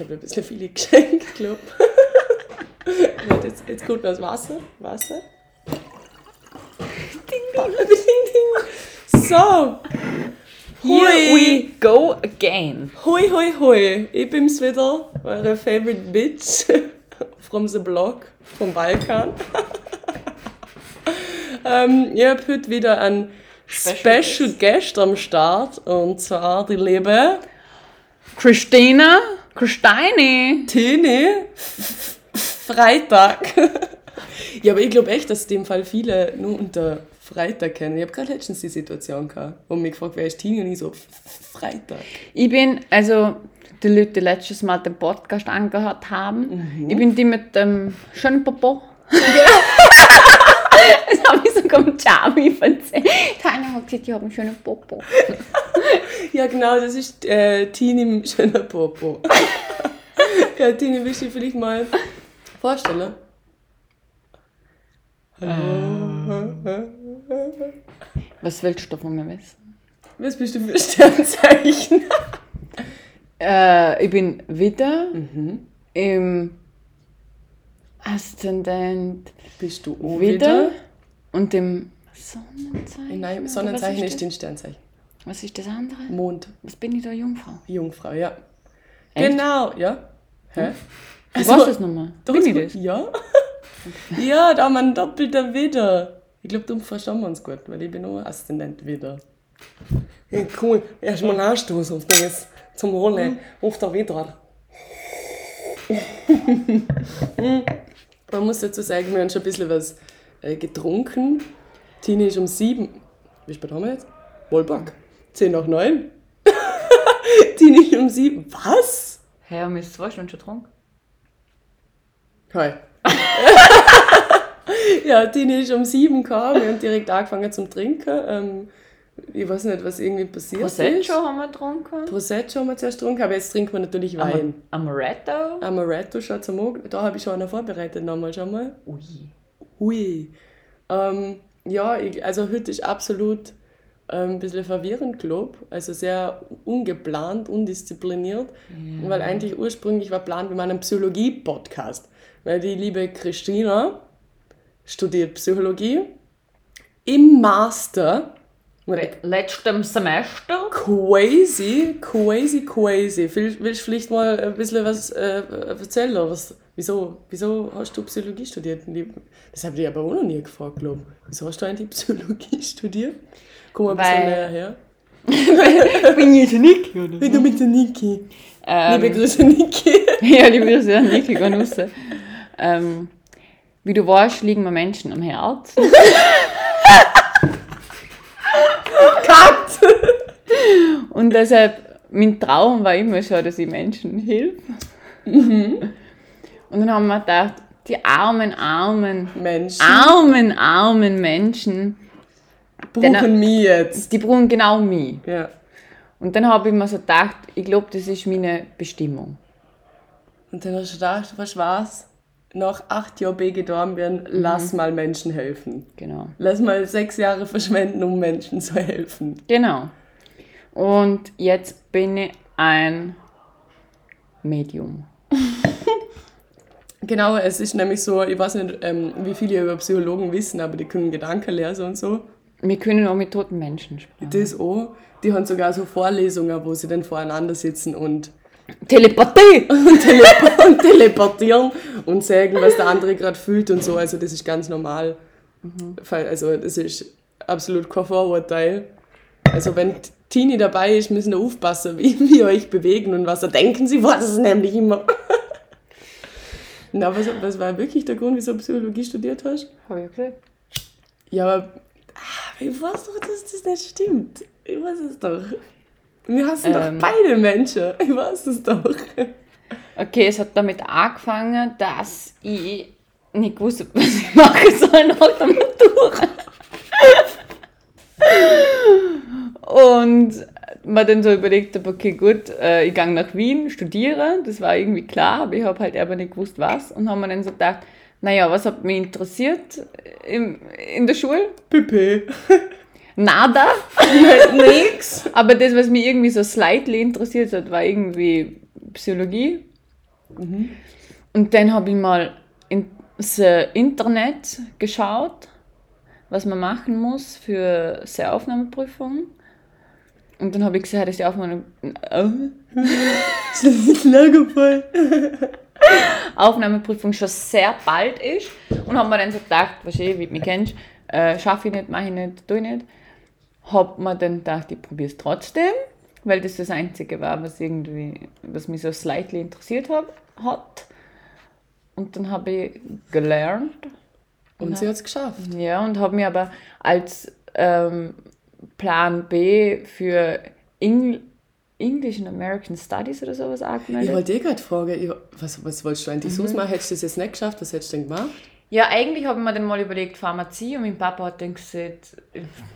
habe ein bisschen viele geschenkt, glaube ich. jetzt, jetzt kommt noch das Wasser. Wasser. Ding, ding, ding, ding. So. Here we go again. Hui, hui, hui. Ich bin's wieder, eure favorite bitch from the block, vom Balkan. ähm, ich habe heute wieder einen Special Special, Guest am Start und zwar die liebe Christina, Christine. Tine Freitag. ja, aber ich glaube echt, dass in dem Fall viele nur unter Freitag kennen. Ich habe gerade letztens die Situation gehabt, wo mich gefragt, wer ist Tine und ich so Freitag. Ich bin, also die Leute, die letztes Mal den Podcast angehört haben, ich bin die mit dem schönen Popo. das habe ich sogar mit Charmy erzählt. Keiner hat gesagt, ich habe einen schönen Popo. Ja, genau, das ist äh, Tini mit schöner Popo. ja, Tini, willst du dich vielleicht mal vorstellen? Was willst du von mir wissen? Was bist du für Sternzeichen? Äh, ich bin wieder im Aszendent Bist du auch wieder und im Sonnenzeichen. Nein, oder Sonnenzeichen ist das? Sternzeichen. was ist das andere? Mond, Was bin ich da, Jungfrau? Jungfrau, ja. Echt? Genau, ja. Hä? Du weißt das nochmal? Bin ich das? Ja. ja, da haben wir einen doppelter Widder. Ich glaube, darum verstehen wir uns gut, weil ich bin nur Aszendent Widder. Ja, cool. Erstmal anstoßen auf das zum Wohle. Auf der Widder. Man muss dazu sagen, wir haben schon ein bisschen was äh, getrunken. Tini ist um sieben. Wie spät haben wir jetzt? Wohlback. Zehn nach neun. Tini ist um sieben. Was? Hä, haben wir zwei Stunden schon getrunken? Hi. ja, Tini ist um sieben gekommen. Wir haben direkt angefangen zum Trinken. Ähm, ich weiß nicht, was irgendwie passiert ist. Prosecco haben wir getrunken. Prosecco haben wir zuerst getrunken, aber jetzt trinken wir natürlich Wein. Amaretto. Amaretto schon zum Morgen. Da habe ich schon einen vorbereitet nochmal schon mal. Ui. Hui. Ähm, ja, ich, also heute ist absolut ähm, ein bisschen verwirrend, glaube Also sehr ungeplant, undiszipliniert. Weil eigentlich ursprünglich war Plan, wir machen einen Psychologie-Podcast. Weil die liebe Christina studiert Psychologie im Master. Letztem Semester. Crazy, crazy, crazy. Will- Willst du vielleicht mal ein bisschen was äh, erzählen? Was, wieso, wieso hast du Psychologie studiert? Das habe ich aber auch noch nie gefragt, glaube ich. Wieso hast du eigentlich Psychologie studiert? Komm mal ein bisschen Weil- näher her. Bin ich der Niki, oder? Wie du mit der Niki. Ähm, Liebe Grüße, Niki. ja, liebe Grüße an Niki, geh raus. Ähm, wie du weißt, liegen mir Menschen am Herz. Und deshalb, mein Traum war immer schon, dass ich Menschen hilf. Und dann haben wir gedacht, die armen, armen, Menschen armen, armen Menschen, buchen mich jetzt. die brauchen genau mich. Ja. Und dann habe ich mir so gedacht, ich glaube, das ist meine Bestimmung. Und dann hast du gedacht, was war's? Nach acht Jahren B gedorben werden, lass mal Menschen helfen. Genau. Lass mal sechs Jahre verschwenden, um Menschen zu helfen. Genau. Und jetzt bin ich ein Medium. Genau, es ist nämlich so, ich weiß nicht, ähm, wie viele über Psychologen wissen, aber die können Gedanken lesen und so. Wir können auch mit toten Menschen sprechen. Das auch. Die haben sogar so Vorlesungen, wo sie dann voreinander sitzen und, Telepathie! und, telep und teleportieren und sagen, was der andere gerade fühlt und so. Also das ist ganz normal. Fall- Also das ist absolut kein Vorurteil. Also wenn Tini dabei ist, müssen wir aufpassen, wie wir euch bewegen und was da denken sie, was ist nämlich immer. Na, was, was war wirklich der Grund, wieso du Psychologie studiert hast? Habe ich gesagt. Ja, aber ah, ich weiß doch, dass das nicht stimmt. Ich weiß es doch. Wir hassen Ähm. doch beide Menschen. Ich weiß es doch. Okay, es hat damit angefangen, dass ich nicht gewusst habe, was ich machen soll nach der Matura. Und mir dann so überlegt habe, okay, gut, äh, ich gehe nach Wien, studiere, das war irgendwie klar, aber ich habe halt aber nicht gewusst, was. Und haben mir dann so gedacht, naja, was hat mich interessiert im, in der Schule? Pipi. Nada. Nix. Aber das, was mich irgendwie so slightly interessiert hat, war irgendwie Psychologie. Und dann habe ich mal ins Internet geschaut, was man machen muss für seine Aufnahmeprüfung. Und dann habe ich gesehen, dass die Aufnahme, äh, Lagerfeuer. Aufnahmeprüfung schon sehr bald ist. Und habe mir dann so gedacht, was wie du mich kennst, äh, schaffe ich nicht, mache ich nicht, tue ich nicht. Habe mir dann gedacht, ich probiere es trotzdem, weil das das Einzige war, was irgendwie, was mich so slightly interessiert hab, hat. Und dann habe ich gelernt. Und sie hat es geschafft. Ja, und habe mir aber als ähm, Plan B für Eng English and American Studies oder sowas Ich angemeldet. wollte dir gerade fragen, ich, was, was wolltest du Mhm. eigentlich sonst machen? Hättest du das jetzt nicht geschafft? Was hättest du denn gemacht? Ja, eigentlich habe ich mir dann mal überlegt, Pharmazie und mein Papa hat dann gesagt,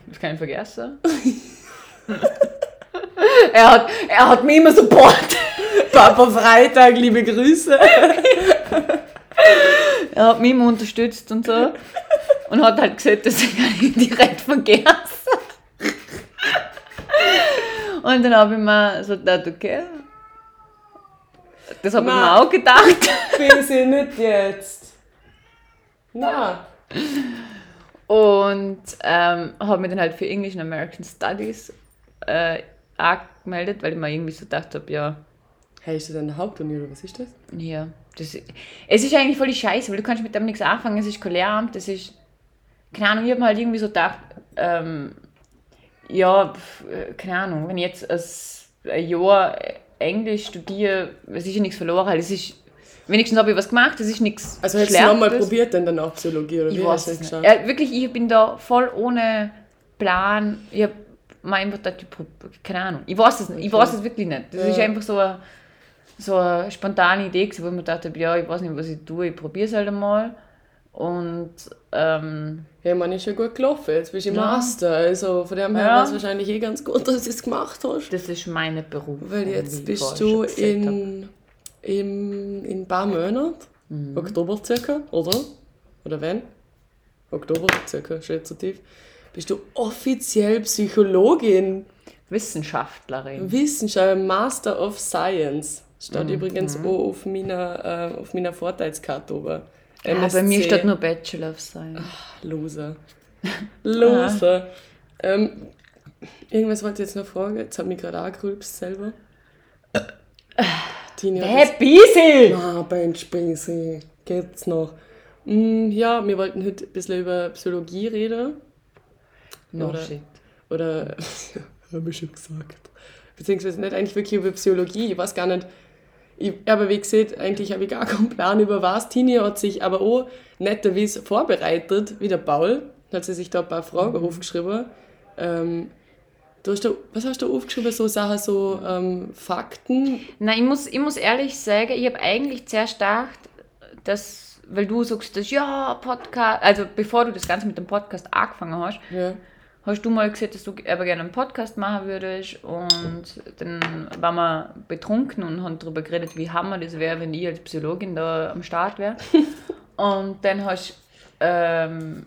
das kann ich vergessen. er, hat, er hat mich immer supportet. Papa Freitag, liebe Grüße. Er hat mich immer unterstützt und so. Und hat halt gesagt, dass ich ihn direkt vergessen. Und dann habe ich mir so gedacht, okay. Das habe ich mir auch gedacht. Bin sie nicht jetzt. Na. Und ähm, habe mich dann halt für English and American Studies äh, angemeldet, weil ich mir irgendwie so gedacht habe, ja, Hey, ist das eine Hauptuni oder was ist das? ja, das, es ist eigentlich voll die Scheiße, weil du kannst mit dem nichts anfangen, es ist kein Lehramt, das ist, keine Ahnung, ich habe mir halt irgendwie so gedacht, ähm, ja, äh, keine Ahnung, wenn ich jetzt ein Jahr Englisch studiere, es ist ja nichts verloren, halt, es ist, wenigstens habe ich was gemacht, es ist nichts Also hättest du nochmal probiert, dann danach Psychologie oder Ich wie weiß hast du es? Ja, wirklich, ich bin da voll ohne Plan. Ich habe mir einfach prob- keine Ahnung. Ich weiß es nicht. Ich weiß es wirklich nicht. Das ist Ja. einfach so eine, so eine spontane Idee, wo ich mir gedacht habe, ja, ich weiß nicht, was ich tue, ich probiere es halt einmal. Und ähm, Ja, ich meine, ist ja gut gelaufen. Jetzt bist du im Ja. Master. Also von dem her Ja. war es wahrscheinlich eh ganz gut, dass du es gemacht hast. das ist meine Berufung. Weil jetzt bist du in, in, in ein paar Monaten, Mhm. Oktober circa, oder? Oder wenn? Oktober circa, schätzativ. Bist du offiziell Psychologin, Wissenschaftlerin. Wissenschaftler, Master of Science. Steht Mhm. übrigens auch auf meiner, äh, auf meiner Vorteilskarte oben. Ja, bei mir steht nur Bachelor of Science. Loser. Loser. Ähm, irgendwas wollte ich jetzt noch fragen. Jetzt hat mich gerade angerülpst selber. Tini, hat Hä, Biesel! Ah, Bench Basic. Geht's noch? Mm, ja, wir wollten heute ein bisschen über Psychologie reden. No Oder- shit. Oder, habe ich schon gesagt. Beziehungsweise nicht eigentlich wirklich über Psychologie. Ich weiß gar nicht. Ich, aber wie gesagt, eigentlich habe ich gar keinen Plan über was. Tini hat sich aber auch netterweise vorbereitet, wie der Paul. Hat sie sich da ein paar Fragen aufgeschrieben. Ähm, du hast da, was hast du aufgeschrieben? So Sachen, so ähm, Fakten. Nein, ich muss, ich muss ehrlich sagen, ich habe eigentlich zuerst gedacht, dass, weil du sagst, dass ja, Podcast, also bevor du das Ganze mit dem Podcast angefangen hast, Ja. Hast du mal gesagt, dass du aber gerne einen Podcast machen würdest und dann waren wir betrunken und haben darüber geredet, wie hammer das wäre, wenn ich als Psychologin da am Start wäre. und dann hast du ähm,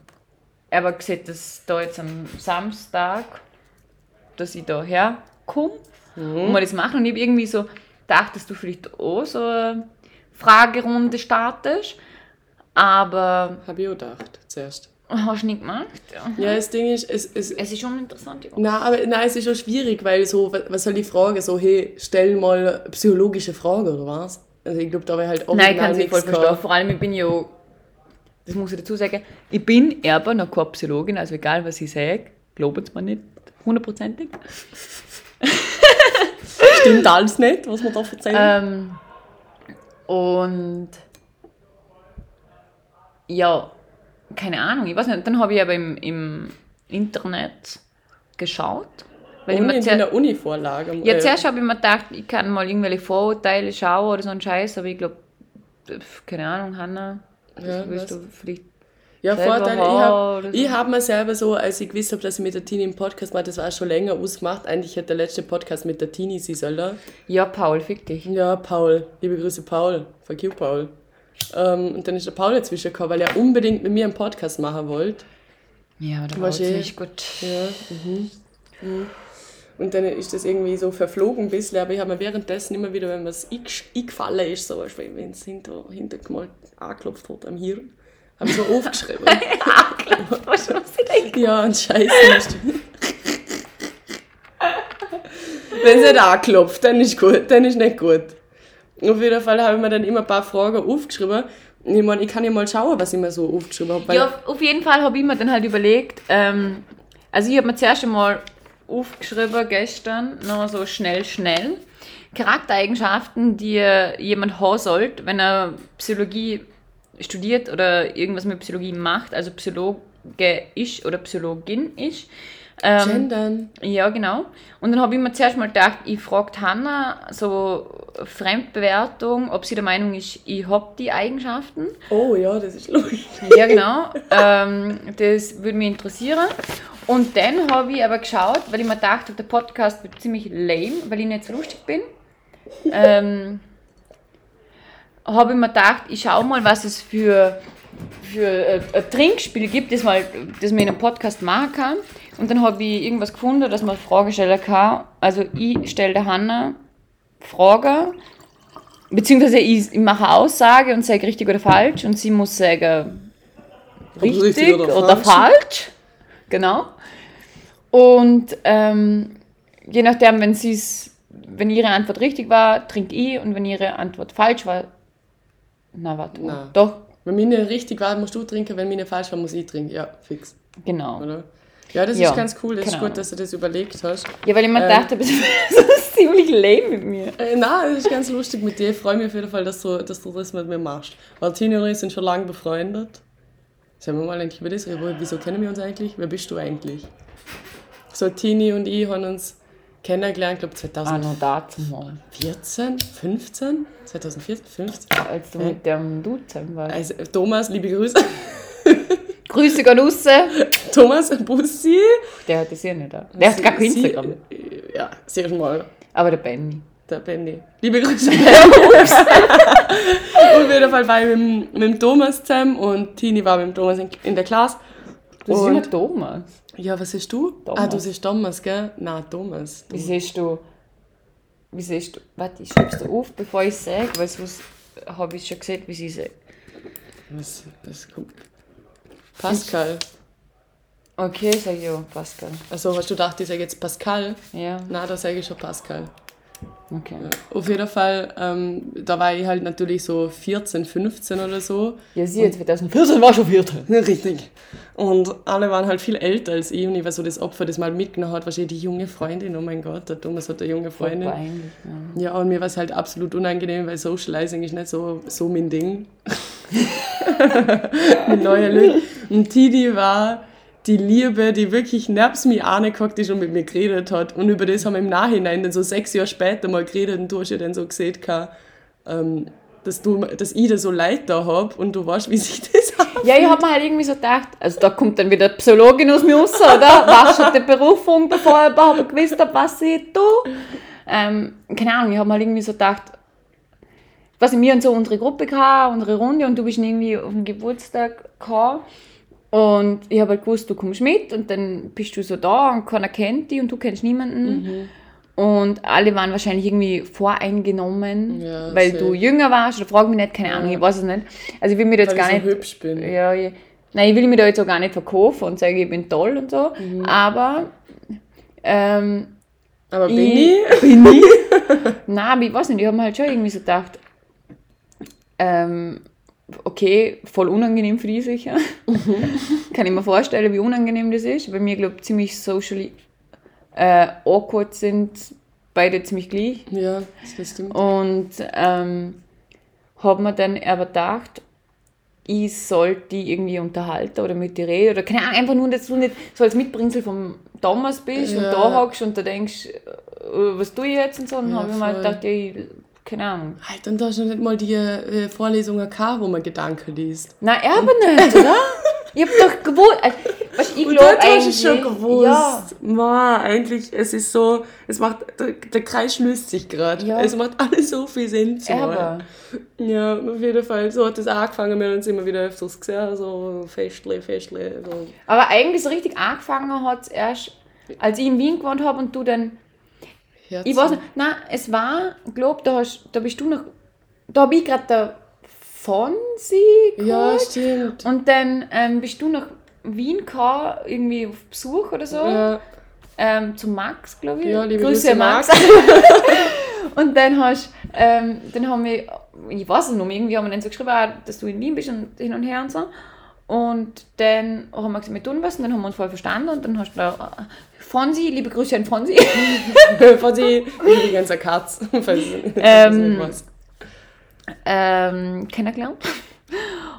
aber gesagt, dass da jetzt am Samstag, dass ich da herkomme und wir das machen und ich habe irgendwie so gedacht, dass du vielleicht auch so eine Fragerunde startest, aber Habe ich auch gedacht, zuerst. Hast du nicht gemacht. Ja, das Ding ist, es, es, Es ist schon interessant. ja. Na, aber nein, es ist schon schwierig, weil so, wa- was soll ich fragen? So, hey, stell mal psychologische Frage, oder was? Also ich glaube, da wäre halt Nein, ich kann es voll verstehen. Vor allem, ich bin ja, das muss ich dazu sagen, ich bin aber noch keine Psychologin, also egal was ich sage, glaubt es mir nicht hundertprozentig. Stimmt alles nicht, was wir da erzählen. Ähm, und ja, keine Ahnung, ich weiß nicht. Dann habe ich aber im, im Internet geschaut. Weil ich Ohne mir in einer Uni-Vorlage. Ja, äh, zuerst habe ich mir gedacht, ich kann mal irgendwelche Vorurteile schauen oder so einen Scheiß, aber ich glaube, keine Ahnung, Hanna, Ja, willst du vielleicht. Ja, selber Vorteile. Ich habe oder ich hab mir selber so, als ich gewusst habe, dass ich mit der Tini im Podcast mache, das war schon länger ausgemacht. Eigentlich hätte der letzte Podcast mit der Tini sein sollen. Ja, Paul, fick dich. Ja, Paul. Liebe Grüße, Paul. Fuck you, Paul. Ähm, und dann ist der Paul dazwischen gekommen, weil er unbedingt mit mir einen Podcast machen wollte. Ja, aber da war eh- nicht gut. Ja, mhm. mhm. Und dann ist das irgendwie so verflogen ein bisschen, aber ich habe mir währenddessen immer wieder, wenn mir es eingefallen ist, so wenn es hinter, hintergemalt angeklopft hat am Hirn, habe ich so aufgeschrieben. Angeklopft, was ja, und Scheiße wenn es nicht anklopft, dann ist gut, dann ist nicht gut. Auf jeden Fall habe ich mir dann immer ein paar Fragen aufgeschrieben. Ich meine, ich kann ja mal schauen, was ich mir so aufgeschrieben habe. Ja, auf- auf jeden Fall habe ich mir dann halt überlegt, ähm, also ich habe mir zuerst einmal aufgeschrieben gestern, noch so schnell, schnell, Charaktereigenschaften, die äh, jemand haben sollte, wenn er Psychologie studiert oder irgendwas mit Psychologie macht, also Psychologe ist oder Psychologin ist. Ähm, Gendern. ja, genau. Und dann habe ich mir zuerst mal gedacht, ich frage Hanna so Fremdbewertung, ob sie der Meinung ist, ich habe die Eigenschaften. Oh ja, das ist lustig. Ja, genau. ähm, das würde mich interessieren. Und dann habe ich aber geschaut, weil ich mir dachte, der Podcast wird ziemlich lame, weil ich nicht so lustig bin. Ähm, habe ich mir gedacht, ich schaue mal, was es für, für äh, ein Trinkspiel gibt, das, mal, das man in einem Podcast machen kann. Und dann habe ich irgendwas gefunden, dass man Fragen stellen kann. Also ich stelle der Hanna Fragen, beziehungsweise ich, ich mache eine Aussage und sage richtig oder falsch und sie muss sagen richtig, richtig oder oder, falsch. falsch. Genau. Und ähm, je nachdem, wenn sie's, wenn ihre Antwort richtig war, trinke ich und wenn ihre Antwort falsch war, na warte. Na. doch, Wenn meine richtig war, musst du trinken, wenn meine falsch war, muss ich trinken. Ja, fix. genau. Oder? Ja, das Ja, ist ganz cool. Das ist keine gut, dass du das überlegt hast. Ja, weil ich mir Ähm. dachte, das ist ziemlich lame mit mir. Äh, nein, das ist ganz lustig mit dir. Ich freue mich auf jeden Fall, dass du, dass du das mit mir machst. Weil Tini und ich sind schon lange befreundet. Sollen wir mal eigentlich über das Wieso kennen wir uns eigentlich? Wer bist du eigentlich? So, Tini und ich haben uns kennengelernt, glaube ich, mal. 2014, 15? 2014, 15? Als du mit dem Dude zusammen warst. Also, Thomas, liebe Grüße. Grüße gehen raus. Thomas Bussi. Der hat das ja nicht. da. Der hat gar kein Sie- Instagram. Ja, sehr mal. Aber der Benny. Der Benny. Liebe Grüße. und auf jeden Fall war ich mit, dem- mit dem Thomas zusammen und Tini war mit dem Thomas in, in der Klasse. Das ist Und- immer Thomas. Ja, was siehst du? Thomas. Ah, du siehst Thomas, gell? Nein, Thomas. Wie siehst du. Wie siehst du. Warte, ich schreib's dir auf, bevor ich sage, weil sonst habe ich schon gesehen, wie sie sagt. Was, was kommt? Pascal. Okay, sag ich ja, Pascal. Also hast du gedacht, ich sage jetzt Pascal? Ja, Na, da sage ich schon Pascal. okay. Auf jeden Fall, ähm, da war ich halt natürlich so 14, 15 oder so. Ja, sie jetzt 2014 war schon 14. Richtig. Und alle waren halt viel älter als ich und ich war so das Opfer, das mal mitgenommen hat, wahrscheinlich die junge Freundin, oh mein Gott, der Thomas hat eine junge Freundin. Ja. Ja, und mir war es halt absolut unangenehm, weil Socializing ist nicht so, so mein Ding. Leuten. Und Tidi war die Liebe, die wirklich nebst mir angehockt ist und mit mir geredet hat. Und über das haben wir im Nachhinein, dann so sechs Jahre später mal geredet und du hast ja dann so gesehen, ähm, dass, du, dass ich da so Leid da habe und du weißt, wie sich das anfühlt. Ja, ich habe mir halt irgendwie so gedacht, also da kommt dann wieder Psychologin aus mir raus, oder? War schon die Berufung, bevor ich überhaupt gewusst habe, was ich tue. Ähm, keine Ahnung, ich habe mir halt irgendwie so gedacht, was wir haben so unsere Gruppe gehabt, unsere Runde und du bist irgendwie auf dem Geburtstag gekommen. Und ich habe halt gewusst, du kommst mit und dann bist du so da und keiner kennt dich und du kennst niemanden. Und alle waren wahrscheinlich irgendwie voreingenommen, Ja, weil safe. du jünger warst oder frag mich nicht, keine Ahnung, ich weiß es nicht. Also ich will mir da jetzt Weil gar ich so nicht hübsch bin. ja, ich, nein, ich will mich da jetzt auch gar nicht verkaufen und sagen, ich bin toll und so. Mhm. Aber ähm, Aber bin ich, ich? bin ich? Nein, aber ich weiß nicht, ich habe mir halt schon irgendwie so gedacht, ähm, okay, voll unangenehm für die sicher. Mhm. Kann ich mir vorstellen, wie unangenehm das ist. Bei mir, glaube ich, ziemlich socially äh, awkward sind beide ziemlich gleich. Ja, das stimmt. Und ähm, habe mir dann aber gedacht, ich sollte die irgendwie unterhalten oder mit dir reden oder keine Ahnung, einfach nur, dass du nicht so als Mitbringsel vom Thomas bist und Ja. da hockst und da denkst, äh, was tue ich jetzt und so. Und Ja, habe ich mir gedacht, ja, ich, keine Ahnung. Halt, und da ist noch nicht mal die äh, Vorlesungen gehabt, wo man Gedanken liest. Nein, er aber nicht, oder? Ich hab doch gewusst, also, weißt, ich glaube eigentlich, schon gewusst. ja, Ma, eigentlich, es ist so, es macht, der, der Kreis schließt sich gerade. Ja. Es macht alles so viel Sinn zu aber, Ja, auf jeden Fall. So hat es angefangen, wir haben uns immer wieder öfters gesehen, so Festle, Festle. So. aber eigentlich so richtig angefangen hat es erst, als ich in Wien gewohnt habe und du dann Herzen. Ich weiß nicht, nein, es war, glaub, da, hast, da bist du noch, da habe ich gerade der Fonsi Ja, geholt. stimmt. und dann ähm, bist du nach Wien gekommen, irgendwie auf Besuch oder so, Ja, ähm, zu Max, glaube ich. Ja, liebe Grüße, Grüße, Max. und dann hast, ähm, dann haben wir, ich weiß es noch, irgendwie haben wir dann so geschrieben, ah, dass du in Wien bist und hin und her und so. Und dann haben wir gesagt, wir tun was und dann haben wir uns voll verstanden und dann hast du da, Fonsi, liebe Grüße an Fonsi. von die übrigens eine Katz. Ähm, ähm, kennengelernt.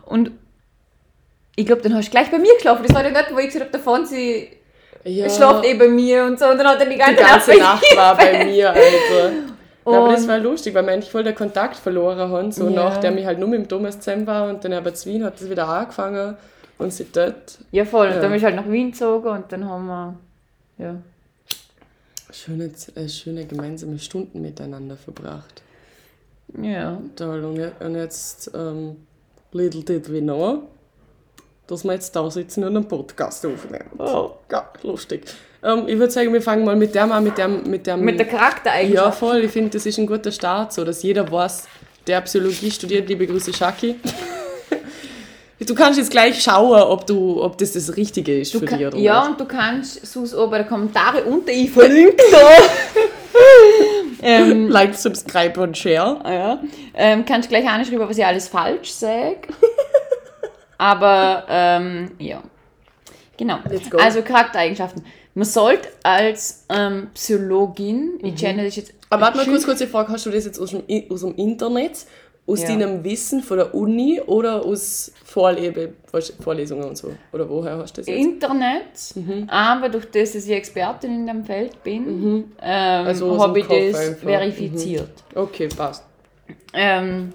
Und ich glaube, dann hast du gleich bei mir geschlafen. Das war der nicht, wo ich gesagt habe, der Fonsi ja, schlaft eh bei mir und so. Und dann hat er die ganze, die ganze Nacht Nacht war bei mir, Alter. Na, aber das Und- war lustig, weil wir eigentlich voll den Kontakt verloren haben, so Ja. nachdem ich halt nur mit dem Thomas zusammen war und dann aber zu Wien hat das wieder angefangen und sie dort Ja, voll. Und Ja. dann bin ich halt nach Wien gezogen und dann haben wir. Ja. schöne, äh, schöne gemeinsame Stunden miteinander verbracht. Ja. Toll, und je- und jetzt ähm, little did we know, dass wir jetzt da sitzen und einen Podcast aufnehmen. Oh. Ja, lustig. Ähm, ich würde sagen, wir fangen mal mit dem an, mit dem... Mit, dem, Mit der ja, Charaktereigenschaft. voll. Ich finde, das ist ein guter Start, so dass jeder weiß, der Psychologie studiert. Liebe Grüße, Shaki. Du kannst jetzt gleich schauen, ob, du, ob das das Richtige ist Du für dich oder ja, nicht. und du kannst bei den Kommentaren unter ich verlinke da. ähm, Like, subscribe und share. ah ja, ähm, kannst gleich anschreiben, was ich alles falsch sage. Aber ähm, ja. Genau. Also Charaktereigenschaften. Man sollte als ähm, Psychologin, ich kenne das jetzt. Mhm. Aber warte mal kurz, kurze Frage, hast du das jetzt aus dem, aus dem Internet, aus Ja. deinem Wissen von der Uni oder aus Vorlebe, Vorlesungen und so? Oder woher hast du das jetzt? Internet, Mhm. aber durch das, dass ich Expertin in dem Feld bin, ähm, Also habe ich das einfach. Mhm. verifiziert. Okay, passt. Ähm,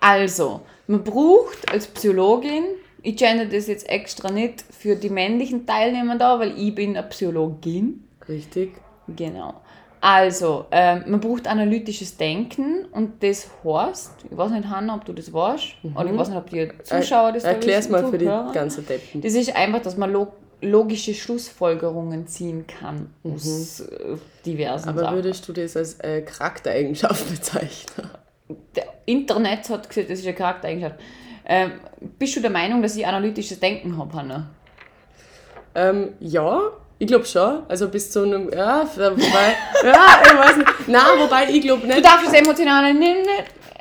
also, man braucht als Psychologin, ich gender das jetzt extra nicht für die männlichen Teilnehmer da, weil ich bin eine Psychologin. Richtig. Genau. Also, ähm, man braucht analytisches Denken und das heißt, ich weiß nicht, Hanna, ob du das weißt, oder ich weiß nicht, ob die Zuschauer das da Mhm. Äh, Erklär's wissen, mal für die ganzen Deppen. Das ist einfach, dass man log logische Schlussfolgerungen ziehen kann aus äh, diversen Mhm. Aber Sachen. würdest du das als äh, Charaktereigenschaft bezeichnen? Der Internet hat gesagt, das ist eine Charaktereigenschaft. Ähm, bist du der Meinung, dass ich analytisches Denken habe, Hanna? Ähm, ja, ich glaube schon. Also bis zu einem. Ja, wobei. ja, ich weiß nicht. Nein, wobei ich glaube Du nicht. darfst das Emotionale nicht.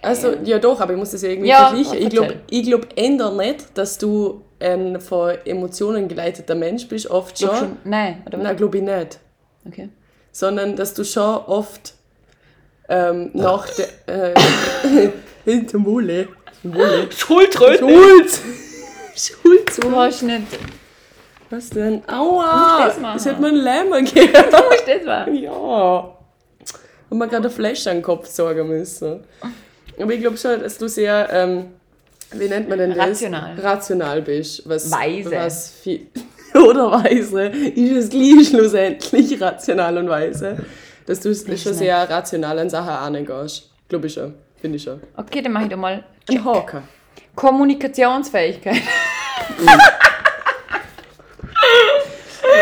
Also, ja doch, aber ich muss das ja irgendwie Ja, vergleichen. Ich glaube ich glaub ändert nicht, dass du ein von Emotionen geleiteter Mensch bist, oft schon. Schon. Nein, oder? Nein, glaube ich nicht. Okay. Sondern dass du schon oft ähm, nach der. Äh, hinter Mole. Mole. Schultröte! Schulz! Schulz! Du hast nicht. Was denn? Aua! das machen? Es hätte mir einen Lämmer gegeben. Musst das machen. Ja. Und man gerade eine Flasche an den Kopf sorgen müssen. Aber ich glaube schon, dass du sehr, ähm, wie nennt man denn das? Rational. Rational bist. Was, Weise. Was viel, oder weise. Ist es gleich schlussendlich rational und weise. Dass du schon nicht. sehr rational an Sachen angehst. Glaube ich schon. Finde ich schon. Okay, dann mache ich da mal. Ein Haker. Kommunikationsfähigkeit.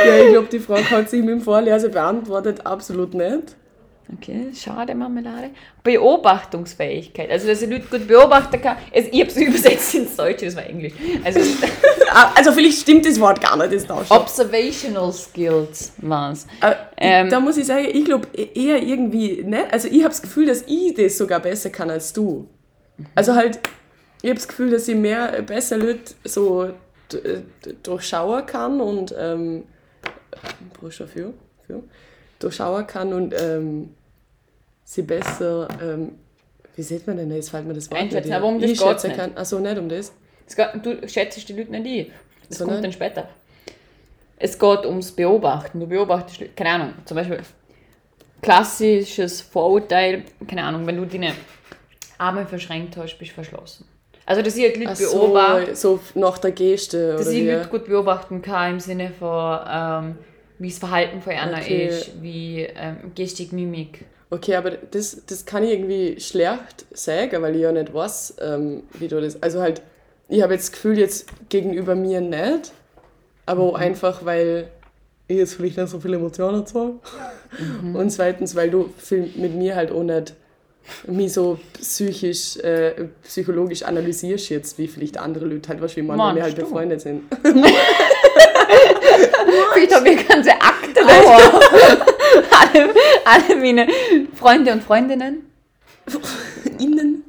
Ja, ich glaube, die Frage hat sich mit dem Vorlesen beantwortet. Absolut nicht. Okay, schade, Marmelade. Beobachtungsfähigkeit. Also, dass ich Leute gut beobachten kann. Also, ich habe es übersetzt ins Deutsche, das war Englisch. Also, Ah, Also vielleicht stimmt das Wort gar nicht, das da schon. Observational Skills war's. Aber Ähm, da muss ich sagen, ich glaube eher irgendwie nicht. Also ich habe das Gefühl, dass ich das sogar besser kann als du. Also halt, ich habe das Gefühl, dass ich mehr besser Leute so durchschauen kann und ähm, du dafür? Für? durchschauen kann und ähm, sie besser, ähm, wie sieht man denn das? Jetzt fällt mir das Wort Einschätzen, aber um das ich geht's schätze nicht. kann. Achso, nicht um das. Geht, du schätzt die Leute nicht ein. Das Sondern? kommt dann später. Es geht ums Beobachten. Du beobachtest, Leute. keine Ahnung, zum Beispiel klassisches Vorurteil, keine Ahnung, wenn du deine Arme verschränkt hast, bist du verschlossen. Also, dass ich halt Leute so, beobachte, so nach der Geste dass oder ich wie? Leute gut beobachten kann im Sinne von, ähm, wie das Verhalten von einer Okay. ist, wie ähm, Gestik, Mimik. Okay, aber das, das kann ich irgendwie schlecht sagen, weil ich ja nicht weiß, ähm, wie du das. Also halt, ich habe jetzt das Gefühl, jetzt gegenüber mir nicht, aber Mhm. einfach, weil ich jetzt vielleicht nicht so viele Emotionen zeige. Und zweitens, weil du viel mit mir halt auch nicht mich so psychisch, äh, psychologisch analysierst jetzt, wie vielleicht andere Leute halt wahrscheinlich mal, wenn wir halt du? befreundet sind. Ich habe hier ganze Akte davor. alle, alle meine Freunde und Freundinnen. Innen.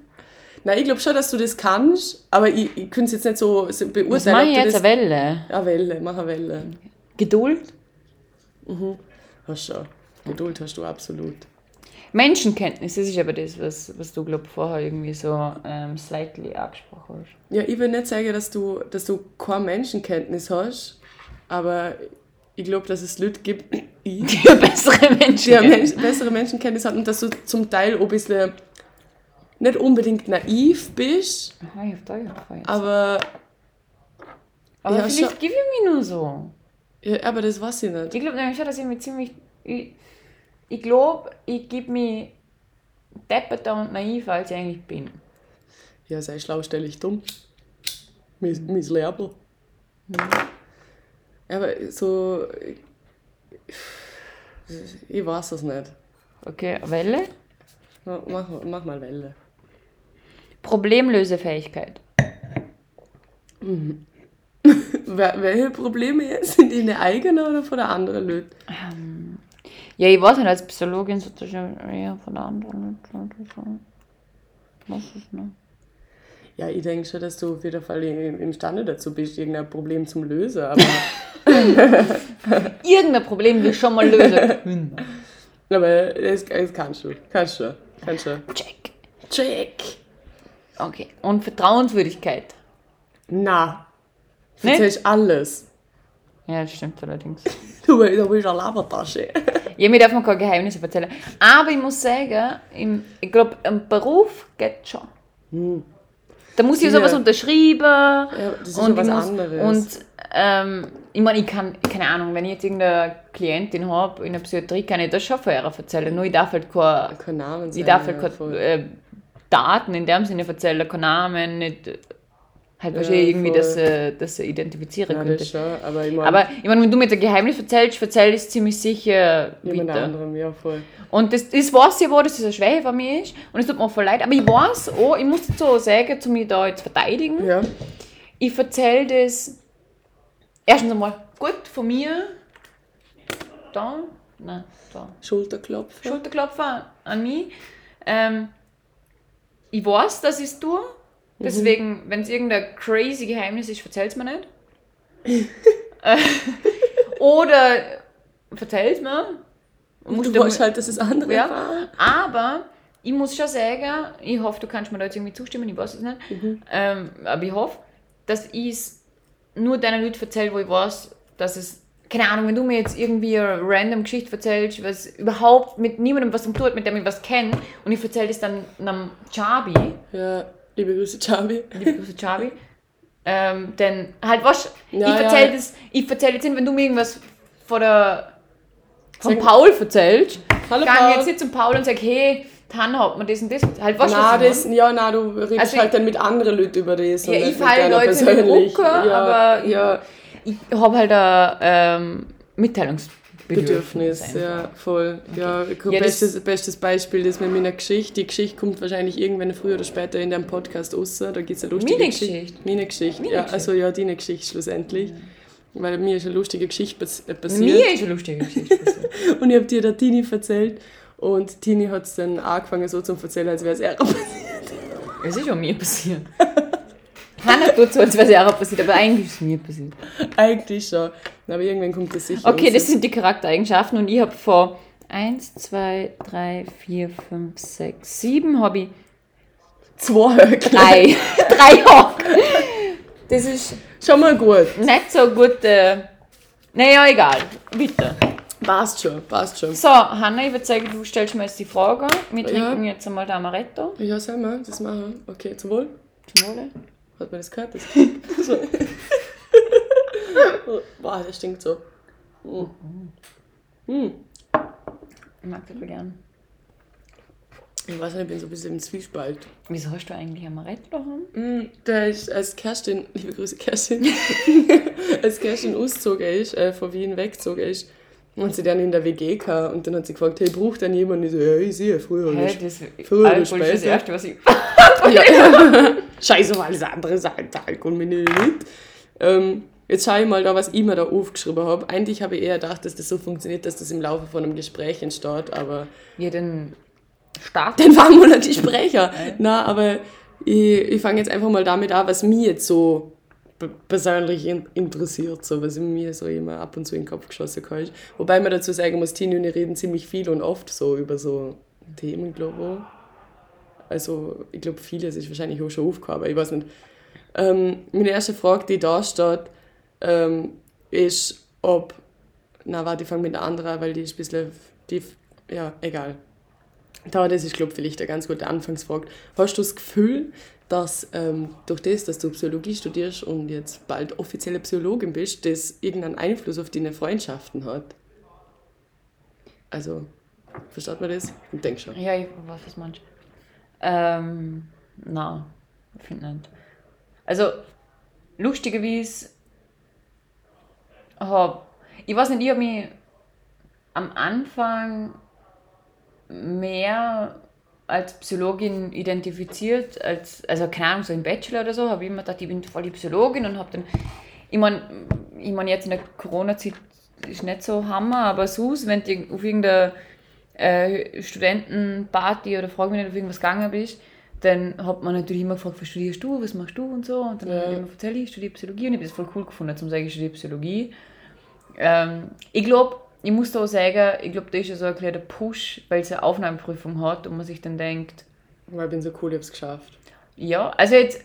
Nein, ich glaube schon, dass du das kannst, aber ich, ich könnte es jetzt nicht so, so Was beurteilen, mache ich du jetzt? das... Eine Welle? Eine Welle, mach eine Welle. Geduld? Hast schon. Geduld hast du absolut. Menschenkenntnis, das ist aber das, was, was du, glaube vorher irgendwie so ähm, slightly angesprochen hast. Ja, ich will nicht sagen, dass du, dass du keine Menschenkenntnis hast, aber ich glaube, dass es Leute gibt, Die bessere Menschen. die Mensch, bessere Menschenkenntnis haben und dass du zum Teil auch ein bisschen nicht unbedingt naiv bist, Aha, ich hab da gefallen. aber, Aber ja, vielleicht gebe ich mich nur so. ja, aber das weiß ich nicht. Ich glaube nämlich schon, dass ich mich ziemlich. Ich, ich glaube, ich gebe mich depperter und naiver, als ich eigentlich bin. Ja, sei schlau, stell dich dumm. Mein, mein Lehrbuch. Aber so. Ich, ich weiß es nicht. Okay, Welle? Mach, mach, mal Welle. Problemlösefähigkeit. Wel- Welche Probleme jetzt? Sind die eine eigene oder von der anderen Leute? Ja, ich weiß nicht, als Psychologin so das ja eher von der anderen. Was ist noch? Ja, ich denke schon, dass du auf jeden Fall im- imstande dazu bist, irgendein Problem zum Lösen. Aber, Irgendein Problem wir schon mal lösen können. aber das, das kannst du. Kannst du. Kannst du. Check. Check. Okay. Und Vertrauenswürdigkeit. Na. Du Ne? erzählst alles. Ja, das stimmt allerdings. Du bist du bist eine Labertasche. Ja, mir darf man keine Geheimnisse erzählen. Aber ich muss sagen, im, ich glaube, im Beruf geht schon. Da muss ich Ja. sowas unterschreiben. Ja, das ist schon was muss, anderes. Und ähm, ich meine, ich kann, keine Ahnung, wenn ich jetzt irgendeine Klientin habe in der Psychiatrie, kann ich das schon von ihr erzählen. Nur ich darf halt keine, Kein Namen ich darf halt keine äh, Daten in dem Sinne erzählen, keinen Namen, nicht. Halt wahrscheinlich irgendwie, dass sie, dass sie identifizieren Ja, könnte. schon, aber ich meine, Aber ich meine, wenn du mir ein Geheimnis erzählst, erzähl es ziemlich sicher jemand weiter. anderem, ja voll. Und das, das weiß ich aber, dass das eine Schwäche von mir ist. Und es tut mir auch voll leid. Aber ich weiß auch, ich muss jetzt so sagen, zu mir da jetzt verteidigen. Ja, Ich erzähle das erstens einmal gut von mir. Da, nein, da. Schulterklopfen. Schulterklopfer an mich. Ähm, ich weiß, dass ich es tue. Deswegen, wenn es irgendein crazy Geheimnis ist, erzähl es mir nicht. Äh, Oder erzähl es mir. Du weißt halt, dass es andere ja, erfahren. aber ich muss schon sagen, ich hoffe, du kannst mir da jetzt irgendwie zustimmen, ich weiß es nicht, ähm, aber ich hoffe, dass ich es nur deinen Leuten erzähle, wo ich weiß, dass es, keine Ahnung, wenn du mir jetzt irgendwie eine random Geschichte erzählst, was überhaupt mit niemandem was zu tun hat, mit dem ich was kenne, und ich erzähle das dann einem Chabi, Ja, liebe Grüße, Chabi. liebe Grüße Chabi, ähm, dann halt was, Ja, ich erzähle ja. das, ich erzähle jetzt nicht, wenn du mir irgendwas von der von Sag- Paul erzählst, Hallo gang Paul. jetzt nicht zum Paul und sag, hey, Hanna hat mir das und das. Halt, du, Na, was ich das, ja, na, du redest Also halt dann mit anderen Leuten über das. Ja, ich falle Leute in den. Rücken, ja, aber ja, ich habe halt ein ähm, Mitteilungsbedürfnis. Bedürfnis, ja, voll. Ja, glaub, Ja, das- bestes, bestes Beispiel ist mit meiner Geschichte. Die Geschichte kommt wahrscheinlich irgendwann früher oder später in deinem Podcast raus. Da gibt es eine lustige Meine Geschichte. Geschichte? Meine Geschichte, Meine ja. Geschichte? Also ja, deine Geschichte schlussendlich. Weil mir ist eine lustige Geschichte äh, passiert. Mir ist eine lustige Geschichte passiert. Und ich habe dir der Tini erzählt. Und Tini hat es dann angefangen so zu erzählen, als wäre es er. Es ist auch mir passiert. Hanna tut so, als wäre ja auch passiert, aber eigentlich ist es mir passiert. Eigentlich schon. Aber irgendwann kommt das sicher Okay, das sind die Charaktereigenschaften und ich habe vor 1, 2, 3, 4, 5, 6, 7 habe ich zwei Höckle. drei. drei Jahre. Das ist Schon mal gut. nicht so gut. Äh, naja, egal. Bitte. Passt schon, passt schon. So, Hanna, ich würde sagen, du stellst mir jetzt die Frage. Wir Ja. trinken jetzt einmal den Amaretto. Ja, sag mal, das machen wir. Okay, zum Wohl. Zum Wohle. Hat man das gehört? Das so. Boah, das stinkt so. Mm. Mm. Ich mag das gern. Ich weiß nicht, ich bin so ein bisschen im Zwiespalt. Wieso hast du eigentlich Amaretto daheim? Mm, Der ist, als Kerstin, liebe Grüße Kerstin, als Kerstin ausgezogen ist, äh, von Wien weggezogen ist, hat sie dann in der WG gehabt und dann hat sie gefragt, hey, braucht denn jemand? Und ich so, ja, ich sehe, früher oder sp- das früher oder Alkohol ist das später. Erste, was ich... Ja. Scheiße, weil alles andere sagt, Alkohol mir nicht. Ähm, jetzt schaue ich mal da, was ich mir da aufgeschrieben habe. Eigentlich habe ich eher gedacht, dass das so funktioniert, dass das im Laufe von einem Gespräch entsteht, aber Ja, dann start. dann fangen wir natürlich Sprecher. Na, aber ich, ich fange jetzt einfach mal damit an, was mich jetzt so persönlich in, interessiert, so, was mir so immer ab und zu in den Kopf geschossen ist. Wobei man dazu sagen muss, Tini und ich reden ziemlich viel und oft so über so Themen, glaube ich. Also, ich glaube, vieles ist wahrscheinlich auch schon aufgekommen, aber ich weiß nicht. Ähm, meine erste Frage, die da steht, ähm, ist, ob. Na, warte, ich fange mit der anderen an, weil die ist ein bisschen. Die, ja, egal. Da, das ist, glaube ich, vielleicht eine ganz gute Anfangsfrage. Hast du das Gefühl, dass ähm, durch das, dass du Psychologie studierst und jetzt bald offizielle Psychologin bist, das irgendeinen Einfluss auf deine Freundschaften hat? Also, versteht man das? Ich denke schon. Ja, ich weiß, was meinst. Ähm, na, ich finde nicht. Also, lustigerweise hab, ich weiß nicht, ich habe mich am Anfang mehr als Psychologin identifiziert, als, also keine Ahnung, so im Bachelor oder so, habe ich immer gedacht, ich bin voll die Psychologin und habe dann, ich meine, ich mein, jetzt in der Corona-Zeit ist nicht so Hammer, aber sonst, wenn du auf irgendeiner äh, Studentenparty oder frag mich nicht, auf irgendwas gegangen bist, dann hat man natürlich immer gefragt, was studierst du, was machst du und so. Und dann Ja. habe ich immer erzählt, ich studiere Psychologie und ich habe das voll cool gefunden, zum sagen, ich studiere Psychologie. Ähm, ich glaube, ich muss da auch sagen, ich glaube, da ist ja so ein kleiner Push, weil es eine Aufnahmeprüfung hat und man sich dann denkt, Weil ich bin so cool, ich habe es geschafft. ja, also jetzt,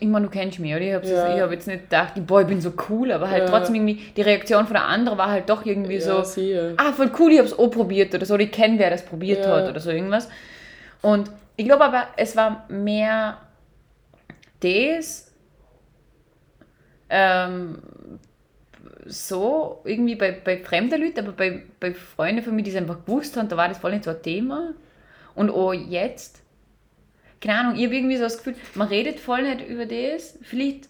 ich meine, du kennst mich, oder? Ich habe Ja. ich hab jetzt nicht gedacht, boah, ich bin so cool, aber halt Ja. trotzdem irgendwie, die Reaktion von der anderen war halt doch irgendwie Ja, so, siehe. ah, voll cool, ich habe es auch probiert oder so, oder ich kenne, wer das probiert hat oder so irgendwas. Und ich glaube aber, es war mehr das, ähm, so irgendwie bei, bei fremden Leuten, aber bei, bei Freunden von mir, die es einfach gewusst haben, da war das voll nicht so ein Thema. Und auch jetzt, keine Ahnung, ich habe irgendwie so das Gefühl, man redet voll nicht über das. Vielleicht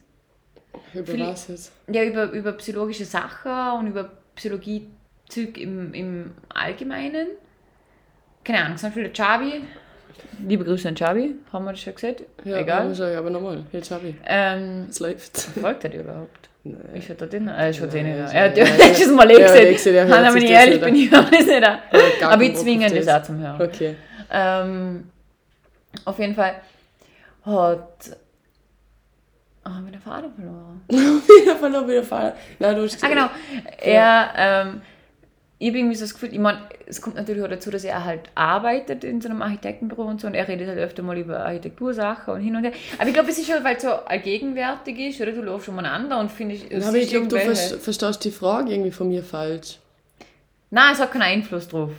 Über Vielleicht- was jetzt? ja, über, über psychologische Sachen und über Psychologie-Zeug im, im Allgemeinen. Keine Ahnung, zum Beispiel der Chabi. Liebe Grüße an Chabi, haben wir das schon gesagt? Ja, Egal. schon, aber nochmal. Habe ich. Ähm, Es läuft. folgt er dir überhaupt? Nein. Ich hatte den, äh, ich hatte den Ja, nicht. ja, Er hat ja, ja ja. letztes Mal eh Ja, hört Hanna, wenn ich ehrlich bin, ich höre das nicht Aber ich zwinge das. auch zum Hören. Okay. Ähm, auf jeden Fall hat. Oh, haben wir den Faden verloren? wieder verloren, wieder fallen. Nein, du hast Ah, genau. Er, ähm, ich habe irgendwie so das Gefühl, ich meine, es kommt natürlich auch dazu, dass er halt arbeitet in so einem Architektenbüro und so und er redet halt öfter mal über Architektursachen und hin und her. Aber ich glaube, es ist schon, weil es so allgegenwärtig ist, oder? Du läufst schon umeinander und finde ich, es Aber ich glaube, du ver verstehst die Frage irgendwie von mir falsch. Nein, es hat keinen Einfluss drauf.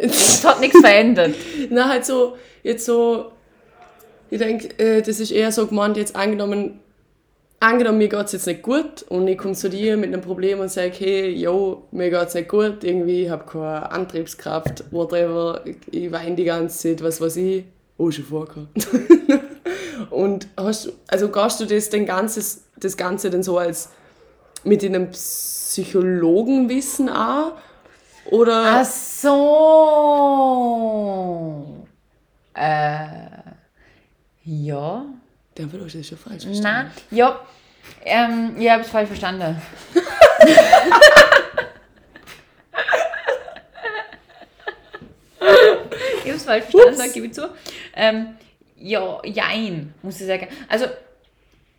Es hat nichts verändert. Na, halt so, jetzt so, ich denke, äh, das ist eher so gemeint, jetzt angenommen, angenommen, mir geht es jetzt nicht gut und ich komme zu dir mit einem Problem und sage, hey, yo, mir geht es nicht gut, irgendwie, ich habe keine Antriebskraft, whatever, ich weine die ganze Zeit, was weiß ich, oh, schon vorgekommen. und hast, also gehst du das, den ganzes, das Ganze dann so als mit einem Psychologenwissen an? Oder? Ach so. Äh. Ja. Dann wird euch das schon falsch verstanden. Na, ja. Ähm, ich habe es falsch verstanden. ich habe es falsch verstanden, sag, gebe ich zu. Ähm, ja, jein, muss ich sagen. Also,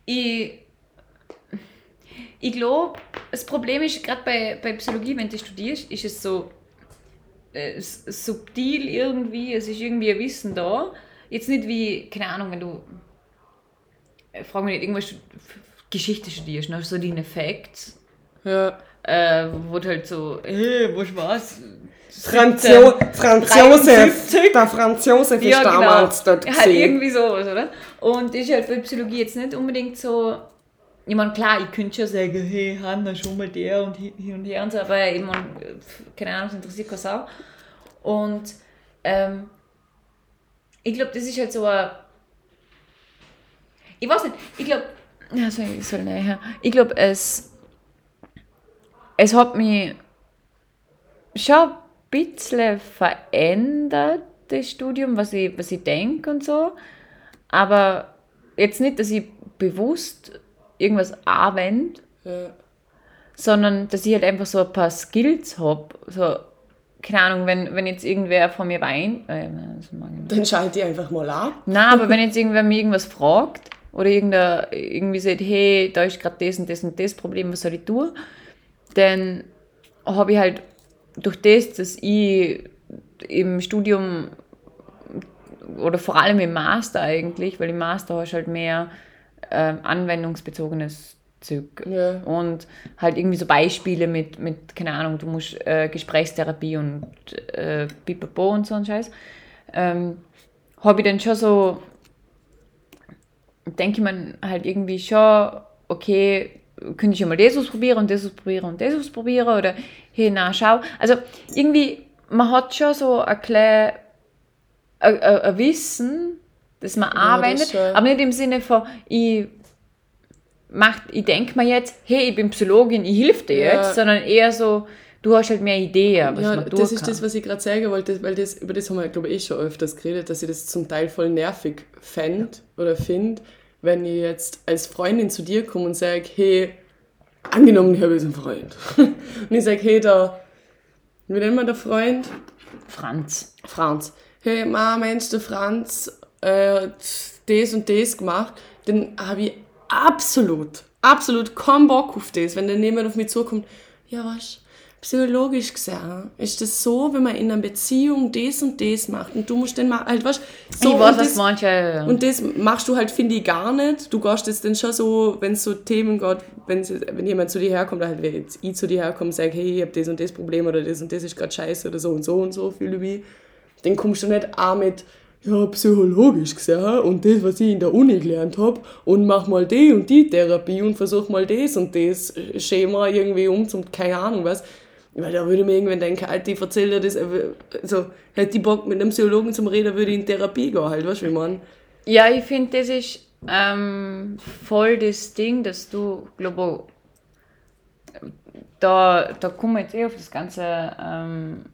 ich, ich glaube, das Problem ist, gerade bei, bei Psychologie, wenn du studierst, ist es so äh, subtil irgendwie, es ist irgendwie ein Wissen da. Jetzt nicht wie, keine Ahnung, wenn du äh, frag mich nicht, irgendwas Geschichte studierst, ne? so die Facts, Ja. äh, wo du halt so, hey, was war's? Franz, 17, jo Franz Josef, 73. der Franz Josef ist Ja, genau. damals dort Ja, halt irgendwie sowas, oder? Und das ist halt bei Psychologie jetzt nicht unbedingt so. Ich meine, klar, ich könnte schon sagen, hey, Hanna, schon mal der und hin und her und so, aber ich meine, keine Ahnung, das interessiert keine Sau. Und ähm, ich glaube, das ist halt so ein. Ich weiß nicht, ich glaube. Ja, soll ich soll näher. Ich glaube, es. Es hat mich schon ein bisschen verändert, das Studium, was ich, was ich denke und so. Aber jetzt nicht, dass ich bewusst irgendwas anwende, Ja. sondern dass ich halt einfach so ein paar Skills habe. So, keine Ahnung, wenn, wenn jetzt irgendwer von mir weint, äh. Dann schalte ich einfach mal ab. Nein, aber wenn jetzt irgendwer mir irgendwas fragt oder irgendwer irgendwie sagt, hey, da ist gerade das und das und das Problem, was soll ich tun? Dann habe ich halt durch das, dass ich im Studium oder vor allem im Master eigentlich, weil im Master hast du halt mehr ähm, anwendungsbezogenes Zeug. Ja. Und halt irgendwie so Beispiele mit, mit keine Ahnung, du musst äh, Gesprächstherapie und äh, Pipapo und so ein Scheiß. Ähm, habe ich dann schon so, denke ich mir halt irgendwie schon, okay, könnte ich ja mal das ausprobieren und das ausprobieren und das ausprobieren oder hey, na, schau. Also irgendwie, man hat schon so ein kleines ein, ein, ein Wissen, das man das anwendet, schon. aber nicht im Sinne von, ich macht, ich denke mir jetzt, hey, ich bin Psychologin, ich helfe dir Ja. jetzt, sondern eher so, du hast halt mehr Ideen, was Ja, man tun das ist kann. das, was ich gerade sagen wollte, weil das, über das haben wir, glaube ich, eh schon öfters geredet, dass ich das zum Teil voll nervig fänd oder finde, wenn ich jetzt als Freundin zu dir komme und sage, hey, angenommen, ich habe jetzt einen Freund. und ich sage, hey, der, wie nennt man der Freund? Franz. Franz. Hey, Ma, Mensch, der Franz, äh, das und das gemacht, dann habe ich absolut, absolut keinen Bock auf das, wenn dann jemand auf mich zukommt, ja, was, psychologisch gesehen, ist das so, wenn man in einer Beziehung das und das macht und du musst dann mal, halt, was, so, ich weiß, das, manche... und das machst du halt, finde ich, gar nicht. Du gehst jetzt dann schon so, wenn es so Themen geht, wenn, wenn jemand zu dir herkommt, halt, wenn jetzt ich zu dir herkomme und sage, hey, ich habe das und das Problem oder das und das ist gerade scheiße oder so und so und so, fühle ich mich, dann kommst du nicht auch mit, ja, psychologisch gesehen und das, was ich in der Uni gelernt habe und mach mal die und die Therapie und versuch mal das und das Schema irgendwie um zum, keine Ahnung was. Weil da würde ich mir irgendwann denken, Alter, ich erzähle dir das, also hätte ich Bock mit einem Psychologen zum Reden, würde ich in Therapie gehen, halt, weißt du, wie man. Ja, ich finde, das ist ähm, voll das Ding, dass du, glaube da, da kommen wir jetzt eh auf das Ganze ähm,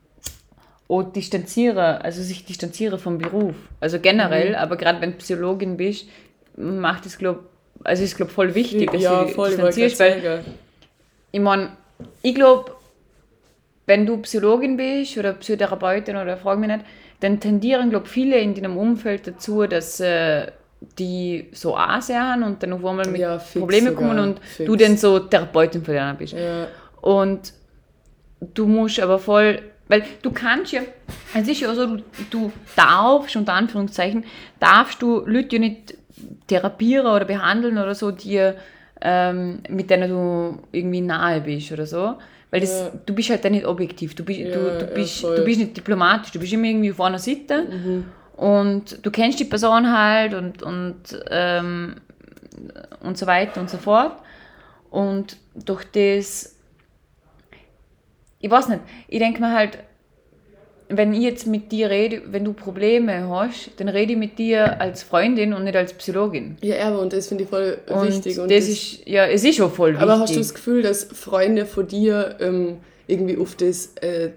auch distanzieren, also sich distanzieren vom Beruf. Also generell, Mhm. aber gerade wenn du Psychologin bist, macht es, glaube also ist, glaube voll wichtig, dass ja, du dich voll, distanzierst, weil ich meine, ich glaube, wenn du Psychologin bist oder Psychotherapeutin oder frag mich nicht, dann tendieren, glaube viele in deinem Umfeld dazu, dass äh, die so ansehen und dann auf einmal mit Ja, Problemen sogar, kommen und fix. du dann so Therapeutin von denen bist. Ja, Und du musst aber voll, weil du kannst ja, es ist ja so, du, du darfst, unter Anführungszeichen, darfst du Leute ja nicht therapieren oder behandeln oder so, die, ähm, mit denen du irgendwie nahe bist oder so. Weil das, Ja. du bist halt dann nicht objektiv, du bist, Ja, du, ja, du, bist, voll. du bist nicht diplomatisch, du bist immer irgendwie auf einer Seite und du kennst die Person halt und, und, ähm, und so weiter und so fort. Und durch das, ich weiß nicht, ich denke mir halt, wenn ich jetzt mit dir rede, wenn du Probleme hast, dann rede ich mit dir als Freundin und nicht als Psychologin. ja aber und das finde ich voll Und wichtig. Und das, ist, ja, es ist schon voll wichtig. aber hast du das Gefühl, dass Freunde von dir ähm, irgendwie auf das, äh,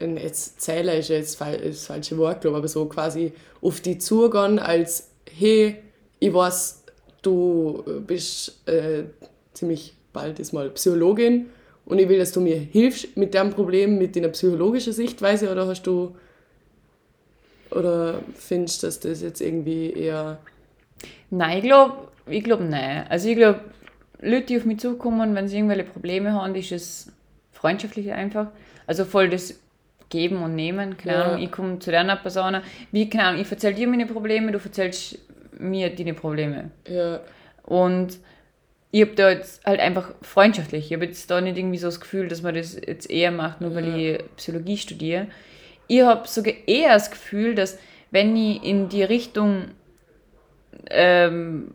äh, jetzt Zähler ist jetzt das falsche Wort, glaube ich, aber so quasi auf die zugehen als, hey, ich weiß, du bist äh, ziemlich bald ist mal Psychologin und ich will, dass du mir hilfst mit dem Problem, mit deiner psychologischen Sichtweise oder hast du oder findest du, dass das jetzt irgendwie eher Nein, ich glaube, ich glaub, nein. Also ich glaube, Leute, die auf mich zukommen, wenn sie irgendwelche Probleme haben, ist es freundschaftlich einfach. Also voll das Geben und Nehmen. Keine Ja. Ahnung, ich komme zu deiner Person, wie, keine Ahnung, ich erzähle dir meine Probleme, du erzählst mir deine Probleme. ja, Und ich habe da jetzt halt einfach freundschaftlich. Ich habe jetzt da nicht irgendwie so das Gefühl, dass man das jetzt eher macht, nur weil ich Psychologie studiere. Ich habe sogar eher das Gefühl, dass wenn ich in die Richtung ähm,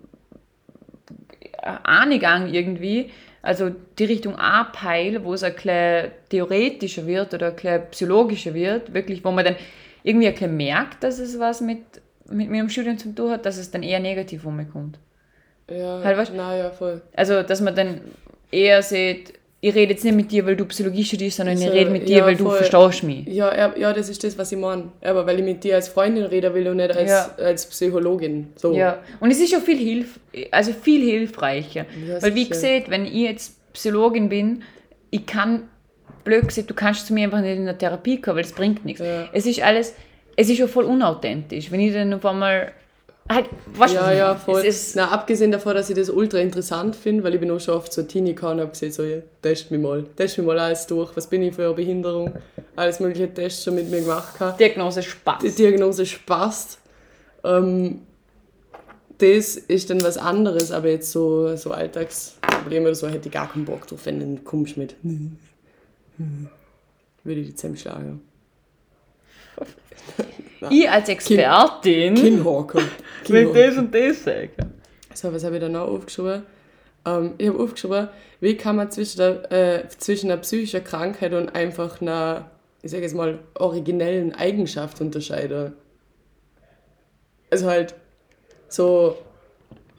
angegangen irgendwie, also die Richtung A-Peil, wo es ein bisschen theoretischer wird oder ein bisschen psychologischer wird, wirklich, wo man dann irgendwie ein bisschen merkt, dass es was mit mit meinem Studium zu tun hat, dass es dann eher negativ umkommt. Ja, Halt, weißt- na ja, voll. Also, dass man dann eher sieht, ich rede jetzt nicht mit dir, weil du Psychologie studierst, sondern ich So, rede mit dir, ja, weil du voll. verstehst mich. Ja, ja, das ist das, was ich meine. Aber weil ich mit dir als Freundin reden will und nicht als, Ja. als Psychologin. So. Ja, und es ist auch viel, hilf also viel hilfreicher. Ja, Weil, wie gesagt, wenn ich jetzt Psychologin bin, ich kann, blöd gesagt, du kannst zu mir einfach nicht in der Therapie kommen, weil es bringt nichts. Ja. Es ist alles, es ist auch voll unauthentisch. Wenn ich dann auf einmal, halt, Ja, was ja, meine? voll. Na, abgesehen davon, dass ich das ultra interessant finde, weil ich bin auch schon oft so Teenie gehauen und habe gesehen, so, ja, test mich mal, test mich mal alles durch, was bin ich für eine Behinderung, alles mögliche Tests schon mit mir gemacht habe. Diagnose Spaß. Die Diagnose passt. Ähm, das ist dann was anderes, aber jetzt so, so Alltagsprobleme oder so hätte ich gar keinen Bock drauf, wenn dann kommst du mit. Würde ich die zusammenschlagen. Ich als Expertin Kinnhaken. will das und das sagen. So, was habe ich da noch aufgeschrieben? Ähm, ich habe aufgeschrieben, wie kann man zwischen, der, äh, zwischen einer psychischen Krankheit und einfach einer, ich sage jetzt mal, originellen Eigenschaft unterscheiden. Also halt, so,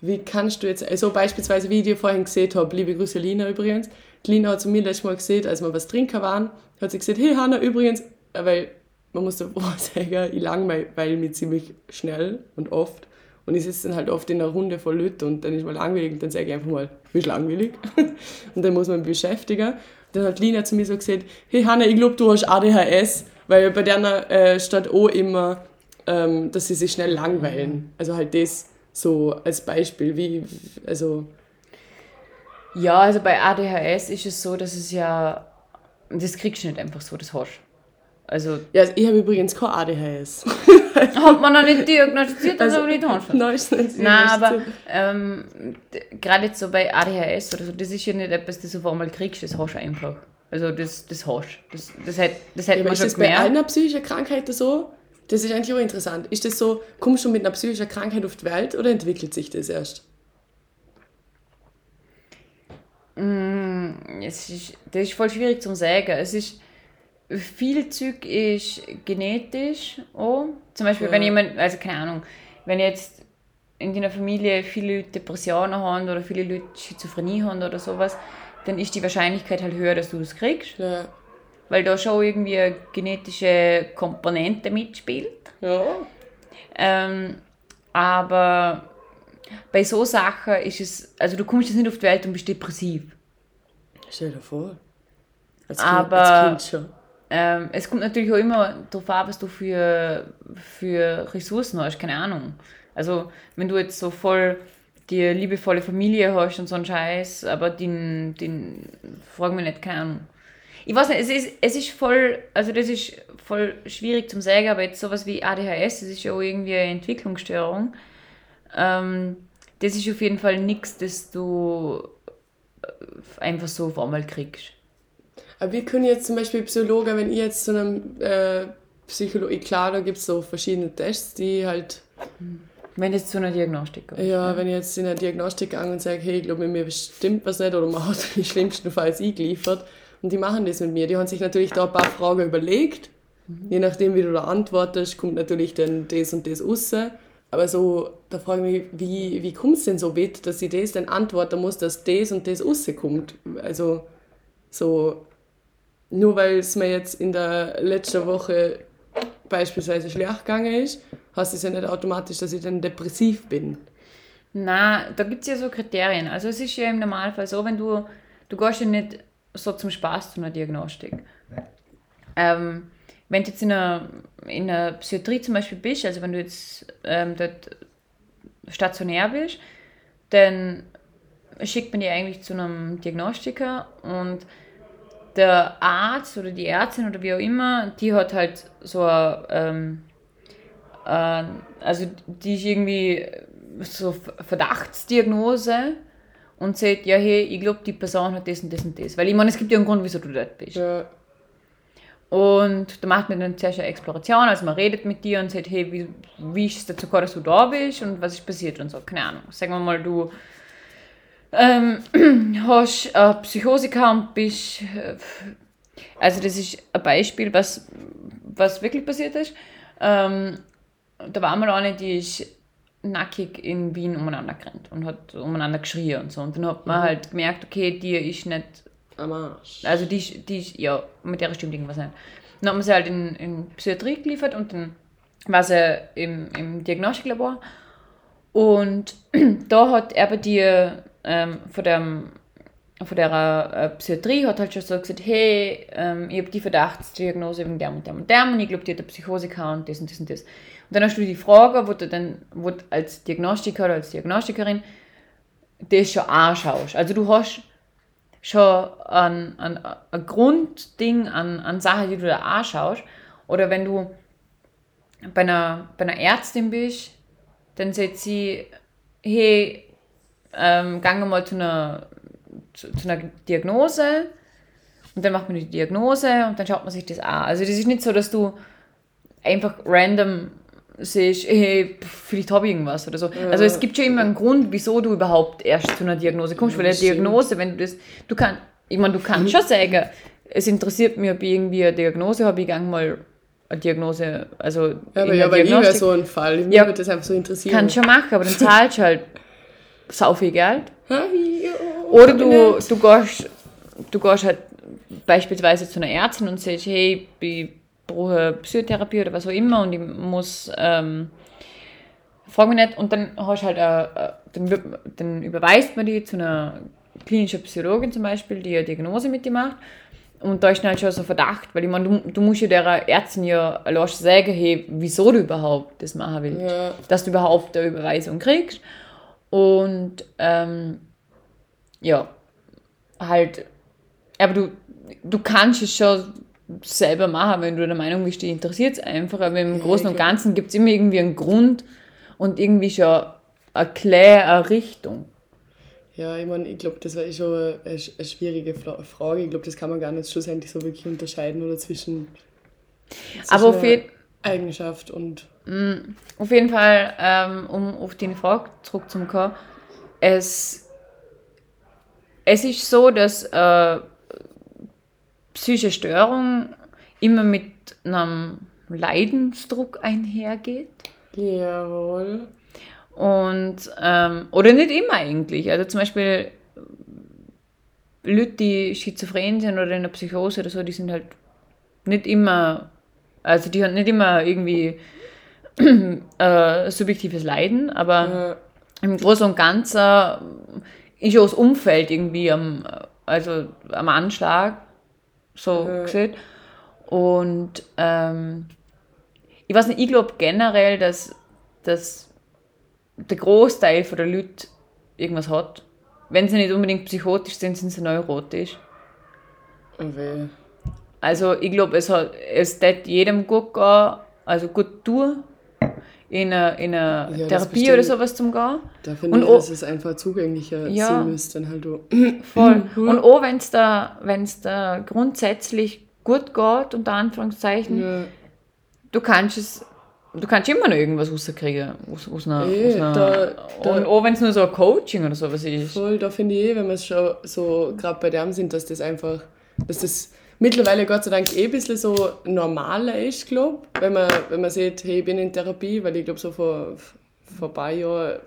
wie kannst du jetzt, also beispielsweise, wie ich dir vorhin gesehen habe, liebe Grüße Lina übrigens, die Lina hat zu mir letztes Mal gesehen, als wir was trinken waren, hat sie gesagt, hey Hanna, übrigens, äh, weil man muss davor sagen, ich langweile mich ziemlich schnell und oft. Und ich sitze dann halt oft in einer Runde voll Leute und dann ist mal langweilig und dann sage ich einfach mal, bist langweilig? und dann muss man mich beschäftigen. Dann hat Lina zu mir so gesagt, hey Hanna, ich glaube, du hast ADHS, weil bei der äh, steht auch immer, ähm, dass sie sich schnell langweilen. Also halt das so als Beispiel, wie, also, Ja, also bei ADHS ist es so, dass es ja, das kriegst du nicht einfach so, das hast du. Also, ja, also ich habe übrigens kein ADHS. hat man noch nicht diagnostiziert, also, aber nicht hast. Nein, ist nicht Nein, aber ähm, gerade jetzt so bei ADHS oder so, das ist ja nicht etwas, das du auf einmal kriegst, das hast du einfach. Also das, das hast du. Das, das hätte das hätte Ja, man ist schon das bei gemerkt. einer psychischen Krankheit so? Das ist eigentlich auch interessant. Ist das so, kommst du mit einer psychischen Krankheit auf die Welt oder entwickelt sich das erst? Es ist, das ist voll schwierig zu sagen. Es ist, viel Zeug ist genetisch auch. Zum Beispiel, Ja. wenn jemand, also keine Ahnung, wenn jetzt in deiner Familie viele Leute Depressionen haben oder viele Leute Schizophrenie haben oder sowas, dann ist die Wahrscheinlichkeit halt höher, dass du das kriegst. Ja. Weil da schon irgendwie eine genetische Komponente mitspielt. Ja. Ähm, aber bei so Sachen ist es, also du kommst jetzt nicht auf die Welt und bist depressiv. Stell dir vor. Als Aber- als kind schon. Ähm, es kommt natürlich auch immer darauf an, was du für, für Ressourcen hast, keine Ahnung. Also, wenn du jetzt so voll die liebevolle Familie hast und so einen Scheiß, aber den, den frag mich nicht, keine Ahnung. Ich weiß nicht, es ist, es ist voll, also das ist voll schwierig zum sagen, aber jetzt sowas wie ADHS, das ist ja auch irgendwie eine Entwicklungsstörung. Ähm, das ist auf jeden Fall nichts, das du einfach so auf einmal kriegst. Aber wir können jetzt zum Beispiel Psychologe, wenn ihr jetzt zu einem äh, Psychologe, klar, da gibt es so verschiedene Tests, die halt, Wenn es zu einer Diagnostik kommt. ja, wenn ich jetzt in der Diagnostik gehe und sage, hey, ich glaube, mit mir stimmt was nicht oder man hat im schlimmsten Fall eingeliefert und die machen das mit mir. Die haben sich natürlich da ein paar Fragen überlegt. Je nachdem, wie du da antwortest, kommt natürlich dann das und das raus. Aber so, da frage ich mich, wie, wie kommt es denn so weit, dass ich das dann antworten muss, dass das und das rauskommt? Also, so, nur weil es mir jetzt in der letzten Woche beispielsweise schlecht gegangen ist, heißt es ja nicht automatisch, dass ich dann depressiv bin. Na, da gibt es ja so Kriterien. Also es ist ja im Normalfall so, wenn du, du gehst ja nicht so zum Spaß zu einer Diagnostik. Ähm, wenn du jetzt in einer, in einer Psychiatrie zum Beispiel bist, also wenn du jetzt ähm, dort stationär bist, dann schickt man die eigentlich zu einem Diagnostiker und der Arzt oder die Ärztin oder wie auch immer, die hat halt so eine, ähm, äh, also die ist irgendwie so Verdachtsdiagnose und sagt, ja, hey, ich glaube, die Person hat das und das und das. Weil ich meine, es gibt ja einen Grund, wieso du dort bist. Ja, Und da macht man dann zuerst eine Exploration, also man redet mit dir und sagt, hey, wie, wie ist es dazu gekommen, dass du da bist und was ist passiert und so, keine Ahnung. Sagen wir mal, du ähm, hast eine Psychose gehabt und bist, äh, also das ist ein Beispiel, was, was wirklich passiert ist. Ähm, da war mal eine, die ist nackig in Wien umeinander gerannt und hat umeinander geschrien und so. Und dann hat man halt gemerkt, okay, die ist nicht, Am Arsch. also die, ist- die ist, ja, mit der stimmt irgendwas nicht. Dann hat man sie halt in, in Psychiatrie geliefert und dann war sie im, im Diagnostiklabor. Und da hat er bei dir ähm, von, dem, von der äh, Psychiatrie hat halt schon so gesagt, hey, ähm, ich habe die Verdachtsdiagnose wegen dem und dem und dem und ich glaube, die hat eine Psychose gehabt und das und das und das. Und dann hast du die Frage, wo du dann wo du als Diagnostiker oder als Diagnostikerin das schon anschaust. Also du hast schon ein, ein, ein Grundding an, an Sachen, die du da anschaust. Oder wenn du bei einer, bei einer Ärztin bist, dann sagt sie, hey, ähm, gang mal zu einer, zu, zu einer Diagnose und dann macht man die Diagnose und dann schaut man sich das an. Also das ist nicht so, dass du einfach random siehst, hey, vielleicht habe ich irgendwas oder so. Also es gibt schon immer einen Grund, wieso du überhaupt erst zu einer Diagnose kommst, weil eine. Diagnose, wenn du das, du kannst, ich meine, du kannst schon sagen, es interessiert mich, ob ich irgendwie eine Diagnose habe, ich gang mal eine Diagnose, also Ja, aber ja, weil ich wäre so ein Fall. Mich Ja. würde das einfach so interessieren. Kannst schon machen, aber dann zahlst du halt sau viel Geld. Oder du, du, gehst, du gehst halt beispielsweise zu einer Ärztin und sagst, hey, ich brauche Psychotherapie oder was auch immer und ich muss, ähm, frag mich nicht, und dann hast halt, äh, äh, dann, dann überweist man die zu einer klinischen Psychologin zum Beispiel, die eine Diagnose mit dir macht. Und da ist dann halt schon so Verdacht, weil ich meine, du, du musst ja der Ärztin ja allein sagen, hey, wieso du überhaupt das machen willst. Ja. Dass du überhaupt eine Überweisung kriegst. Und ähm, ja, halt, aber du, du kannst es schon selber machen, wenn du der Meinung bist, dich interessiert es einfach. Aber im Großen und. Ganzen gibt es immer irgendwie einen Grund und irgendwie schon eine klare Richtung. Ja, ich meine, ich glaube, das war eh schon eine, eine schwierige Fra- Frage. Ich glaube, das kann man gar nicht schlussendlich so wirklich unterscheiden oder zwischen, zwischen Aber auf, Eigenschaft und auf jeden Fall, ähm, um auf deine Frage zurückzukommen, es, es ist so, dass äh, psychische Störung immer mit einem Leidensdruck einhergeht. jawohl. Und, ähm, oder nicht immer eigentlich. Also zum Beispiel Leute, die schizophren sind oder in einer Psychose oder so, die sind halt nicht immer, also die haben nicht immer irgendwie äh, subjektives Leiden, aber Äh, im Großen und Ganzen ist ja das Umfeld irgendwie am, also am Anschlag, so Ja. gesehen. Und ähm, ich weiß nicht, ich glaube generell, dass, dass der Großteil von der Leute irgendwas hat. Wenn sie nicht unbedingt psychotisch sind, sind sie neurotisch. weh. Also ich glaube, es hat es tät jedem gut gehen, also gut tun, in eine, in eine Ja, Therapie oder sowas zum gehen. Da finde Und ich, dass es einfach zugänglicher Ja. sein müsste. Dann halt du. Voll. Und auch wenn es da, wenn's da grundsätzlich gut geht, unter Anführungszeichen, Ja. du kannst es, du kannst immer noch irgendwas rauskriegen aus, aus einer, Eh, aus einer da- da- und auch wenn es nur so ein Coaching oder sowas ist. Voll, da finde ich eh, wenn wir es schon so gerade bei dem sind, dass das einfach, dass das mittlerweile Gott sei Dank eh ein bisschen so normaler ist, glaube wenn man wenn man sieht, hey, ich bin in Therapie, weil ich glaube so vor, vor ein paar Jahren,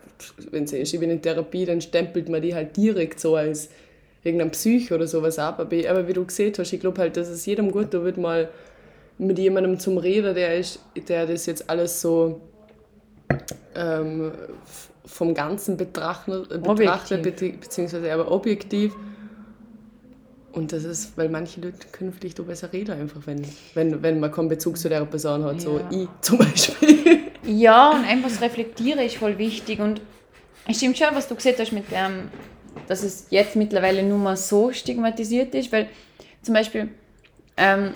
wenn sie ist, ich bin in Therapie, dann stempelt man die halt direkt so als irgendein Psych oder sowas ab. Aber, ich- aber wie du gesehen hast, ich glaube halt, dass es jedem gut tun wird, mal mit jemandem zum Reden, der ist, der das jetzt alles so ähm, vom Ganzen betrachtet, betrachtet beziehungsweise aber objektiv. Und das ist, weil manche Leute künftig da besser reden, einfach, wenn, wenn, wenn man keinen Bezug zu der Person hat, so Ja. ich zum Beispiel. Ja, und einfach das Reflektieren ist voll wichtig. Und es stimmt schon, was du gesagt hast mit dem, dass es jetzt mittlerweile nur mal so stigmatisiert ist, weil zum Beispiel, ähm,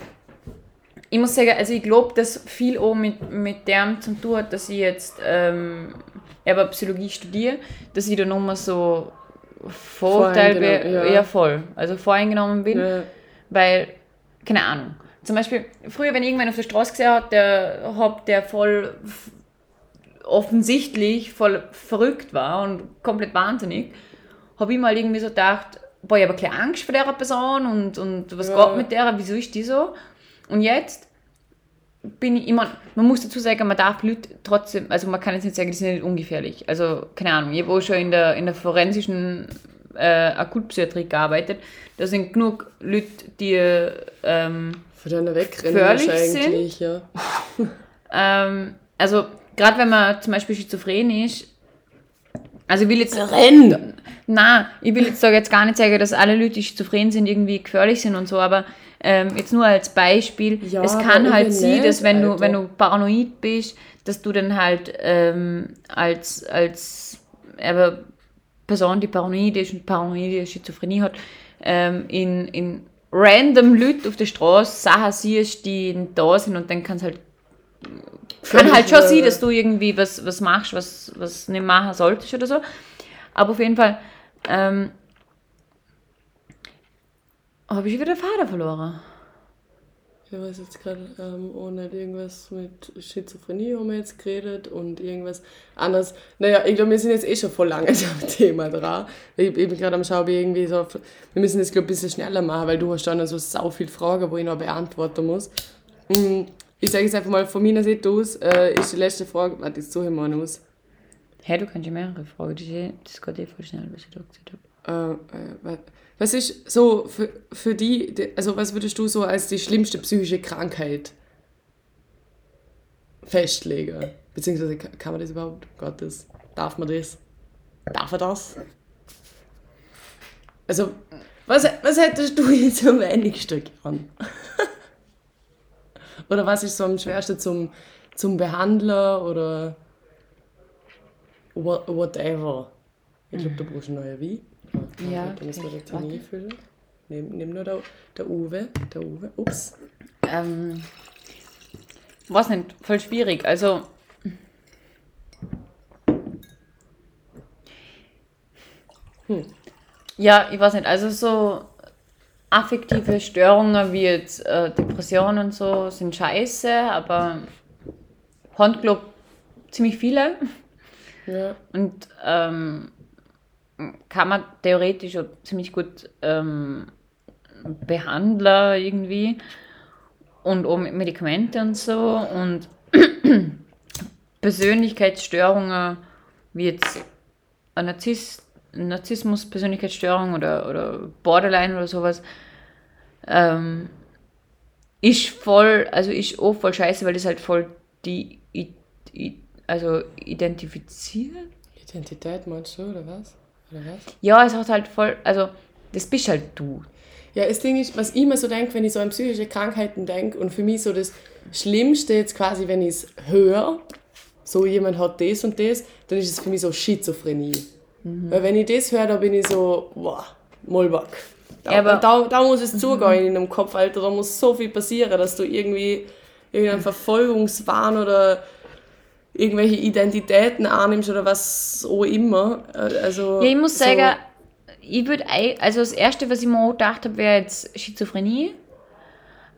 ich muss sagen, also ich glaube, dass viel auch mit, mit dem zu tun hat, dass ich jetzt ähm, aber Psychologie studiere, dass ich da nochmal so Voreingenommen, ja. ja. voll, also voreingenommen bin. Ja. Weil, keine Ahnung. Zum Beispiel, früher, wenn irgendwann auf der Straße gesehen hat, der, hab, der voll offensichtlich voll verrückt war und komplett wahnsinnig, habe ich mal irgendwie so gedacht, boah, ich habe ein bisschen Angst vor der Person und, und was Ja. geht mit der, wieso ist die so? Und jetzt bin ich immer, man muss dazu sagen, man darf Leute trotzdem, also man kann jetzt nicht sagen, die sind nicht ungefährlich. Also, keine Ahnung, ich habe auch schon in der, in der forensischen äh, Akutpsychiatrie gearbeitet. Da sind genug Leute, die ähm, Von deiner wegrennen Gefährlich wahrscheinlich, ja. ähm, also gerade wenn man zum Beispiel schizophren ist, also ich will jetzt Renn! Na, ich will jetzt jetzt gar nicht sagen, dass alle Leute, die schizophren sind, irgendwie gefährlich sind und so, aber ähm, jetzt nur als Beispiel, Ja, es kann halt sein, dass wenn du, wenn du paranoid bist, dass du dann halt ähm, als, als aber Person, die paranoid ist und paranoide Schizophrenie hat, ähm, in, in random Leute auf der Straße Sachen siehst, die da sind und dann kann es halt kann halt schon sein, dass du irgendwie was, was machst, was, was nicht machen solltest oder so. Aber auf jeden Fall ähm, habe ich wieder den Faden verloren. Ich weiß jetzt gerade, ähm, ohne irgendwas mit Schizophrenie haben wir jetzt geredet und irgendwas anderes. Naja, ich glaube, wir sind jetzt eh schon voll lange am Thema dran. Ich, ich bin gerade am Schauen, wie irgendwie so, wir müssen das, glaube ich, ein bisschen schneller machen, weil du hast dann so sau viele Fragen, wo ich noch beantworten muss. Mm, Ich sage jetzt einfach mal von meiner Seite aus, äh, ist die letzte Frage, warte, jetzt suche ich mal aus. Hey, du kannst ja mehrere Fragen. Das eh- geht eh voll schnell, was ich da gesagt habe. Äh, äh, was ist so für, für die, also was würdest du so als die schlimmste psychische Krankheit festlegen? Beziehungsweise ka- kann man das überhaupt? Gottes, darf man das? Darf er das? Also, was, was hättest du jetzt am wenigsten gern? oder was ist so am schwersten zum, zum Behandler oder wha- whatever? Ich glaube, du brauchst eine neue Wein. Ja, Dann wir okay, den Termin füllen. Nimm, nimm nur der, der Uwe. Der Uwe. Ups. Ähm, weiß nicht, voll schwierig. Also. Ja, ich weiß nicht. Also so affektive Störungen wie jetzt äh, Depressionen und so sind scheiße, aber Handclub ziemlich viele. Ja. Und ähm, kann man theoretisch auch ziemlich gut ähm, behandeln irgendwie. Und auch mit Medikamente und so. Und Persönlichkeitsstörungen wie jetzt ein Narzisst, Narzissmus, Persönlichkeitsstörung oder, oder Borderline oder sowas, ähm, ist voll, also ist auch voll scheiße, weil das halt voll die, i, i, also identifiziert. Identität meinst du, oder was? Oder was? Ja, es hat halt voll, also das bist halt du. Ja, das Ding ist, was ich immer so denke, wenn ich so an psychische Krankheiten denke und für mich so das Schlimmste jetzt quasi, wenn ich es höre, so jemand hat das und das, dann ist es für mich so Schizophrenie. Weil wenn ich das höre, da bin ich so, boah, Molback. Da, aber- da, da muss es zugehen in dem Kopf, Alter. Da muss so viel passieren, dass du irgendwie irgendeinen Verfolgungswahn oder irgendwelche Identitäten annimmst oder was auch immer. Äh, Also, Ja, ich muss so- sagen, ich würde, also das Erste, was ich mir auch gedacht habe, wäre jetzt Schizophrenie.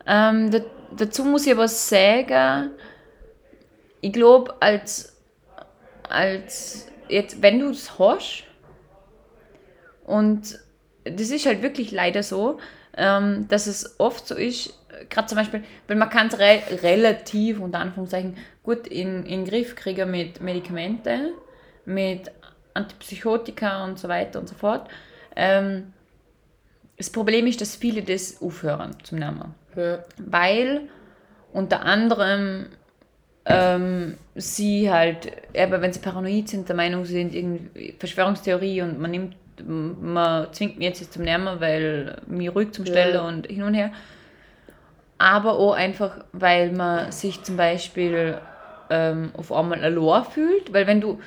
Ähm, da, dazu muss ich aber sagen, ich glaube, als, als jetzt, wenn du es hast, und das ist halt wirklich leider so, ähm, dass es oft so ist, gerade zum Beispiel, weil man kann es re relativ, unter Anführungszeichen, gut in, in den Griff kriegen mit Medikamenten, mit Antipsychotika und so weiter und so fort. Ähm, das Problem ist, dass viele das aufhören zum Nehmen Ja. weil unter anderem ähm, sie halt, aber wenn sie paranoid sind, der Meinung sind, irgendwie Verschwörungstheorie und man nimmt, man zwingt mich jetzt zum Nehmen, weil mich ruhig zum Stellen Ja. und hin und her. Aber auch einfach, weil man sich zum Beispiel ähm, auf einmal allein fühlt, weil wenn du,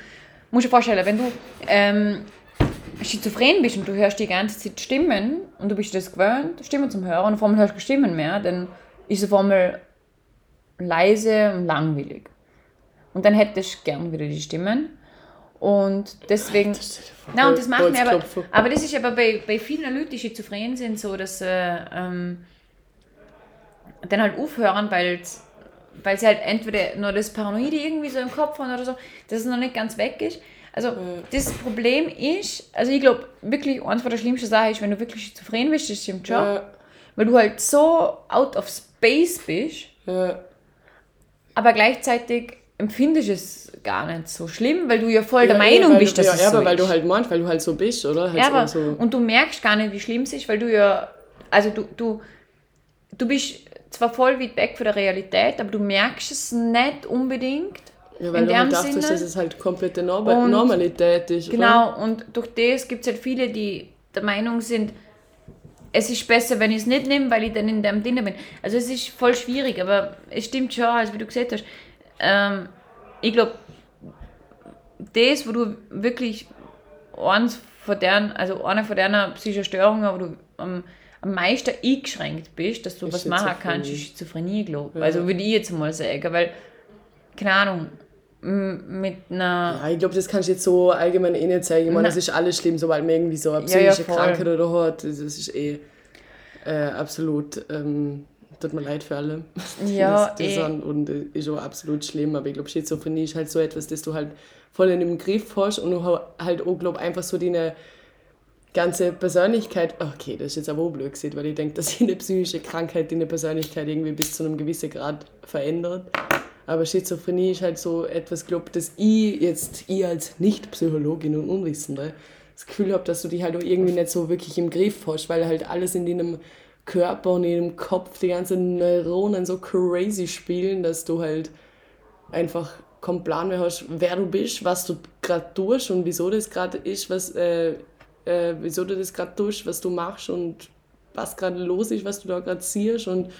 musst dir vorstellen, wenn du ähm, schizophren bist und du hörst die ganze Zeit Stimmen und du bist das gewöhnt, Stimmen zum Hören und auf einmal hörst du keine Stimmen mehr, dann ist es auf einmal leise und langweilig. Und dann hättest du gern wieder die Stimmen. Und deswegen. Nein, und das macht mir aber. Aber das ist aber bei, bei vielen Leuten, die schizophren sind, so, dass sie ähm, dann halt aufhören, weil weil sie halt entweder nur das Paranoide irgendwie so im Kopf haben oder so, dass es noch nicht ganz weg ist. Also das Problem ist, also ich glaube wirklich, eines von der schlimmsten Sachen ist, wenn du wirklich schizophren bist, das stimmt schon, Ja, weil du halt so out of space bist, ja. aber gleichzeitig empfindest es gar nicht so schlimm, weil du ja voll der Ja, Meinung weil bist, du, dass ja, es ja, so aber weil ist. du halt meinst, weil du halt so bist, oder? Halt Ja, aber, so. und du merkst gar nicht, wie schlimm es ist, weil du ja, also du, du, du bist zwar voll weit weg von der Realität, aber du merkst es nicht unbedingt. Ja, weil in du halt dachtest, Sinne. dass es halt komplette Norm Und- Normalität ist. Oder? Genau, und durch das gibt es halt viele, die der Meinung sind, es ist besser, wenn ich es nicht nehme, weil ich dann in dem Dinner bin. Also es ist voll schwierig, aber es stimmt schon, also wie du gesagt hast. Ähm, ich glaube, das, wo du wirklich eins von deren, also eine von deiner psychischen Störungen, wo du am, am meisten eingeschränkt bist, dass du Ist was machen kannst, ist Schizophrenie, glaube ich. Ja. Also würde ich jetzt mal sagen, weil, keine Ahnung, mit einer... Ja, ich glaube, das kannst du jetzt so allgemein eh nicht sagen. Ich meine, Na. es ist alles schlimm, sobald man irgendwie so eine Ja, ja, psychische voll. Krankheit oder hat. Das ist eh äh, absolut. Ähm, tut mir leid für alle. Ja, das, das eh. sind, und äh, ist auch absolut schlimm. Aber ich glaube, Schizophrenie ist halt so etwas, das du halt voll in dem Griff hast und du ha- halt auch, glaube einfach so deine ganze Persönlichkeit. Okay, das ist jetzt aber gesagt, weil ich denke, dass eine psychische Krankheit deine Persönlichkeit irgendwie bis zu einem gewissen Grad verändert. Aber Schizophrenie ist halt so etwas, glaube dass ich jetzt, ich als Nicht-Psychologin und Unwissende, das Gefühl habe, dass du die halt auch irgendwie nicht so wirklich im Griff hast, weil halt alles in deinem Körper und in deinem Kopf, die ganzen Neuronen so crazy spielen, dass du halt einfach keinen Plan mehr hast, wer du bist, was du gerade tust und wieso das gerade ist, was, äh, äh, wieso du das gerade tust, was du machst und was gerade los ist, was du da gerade siehst und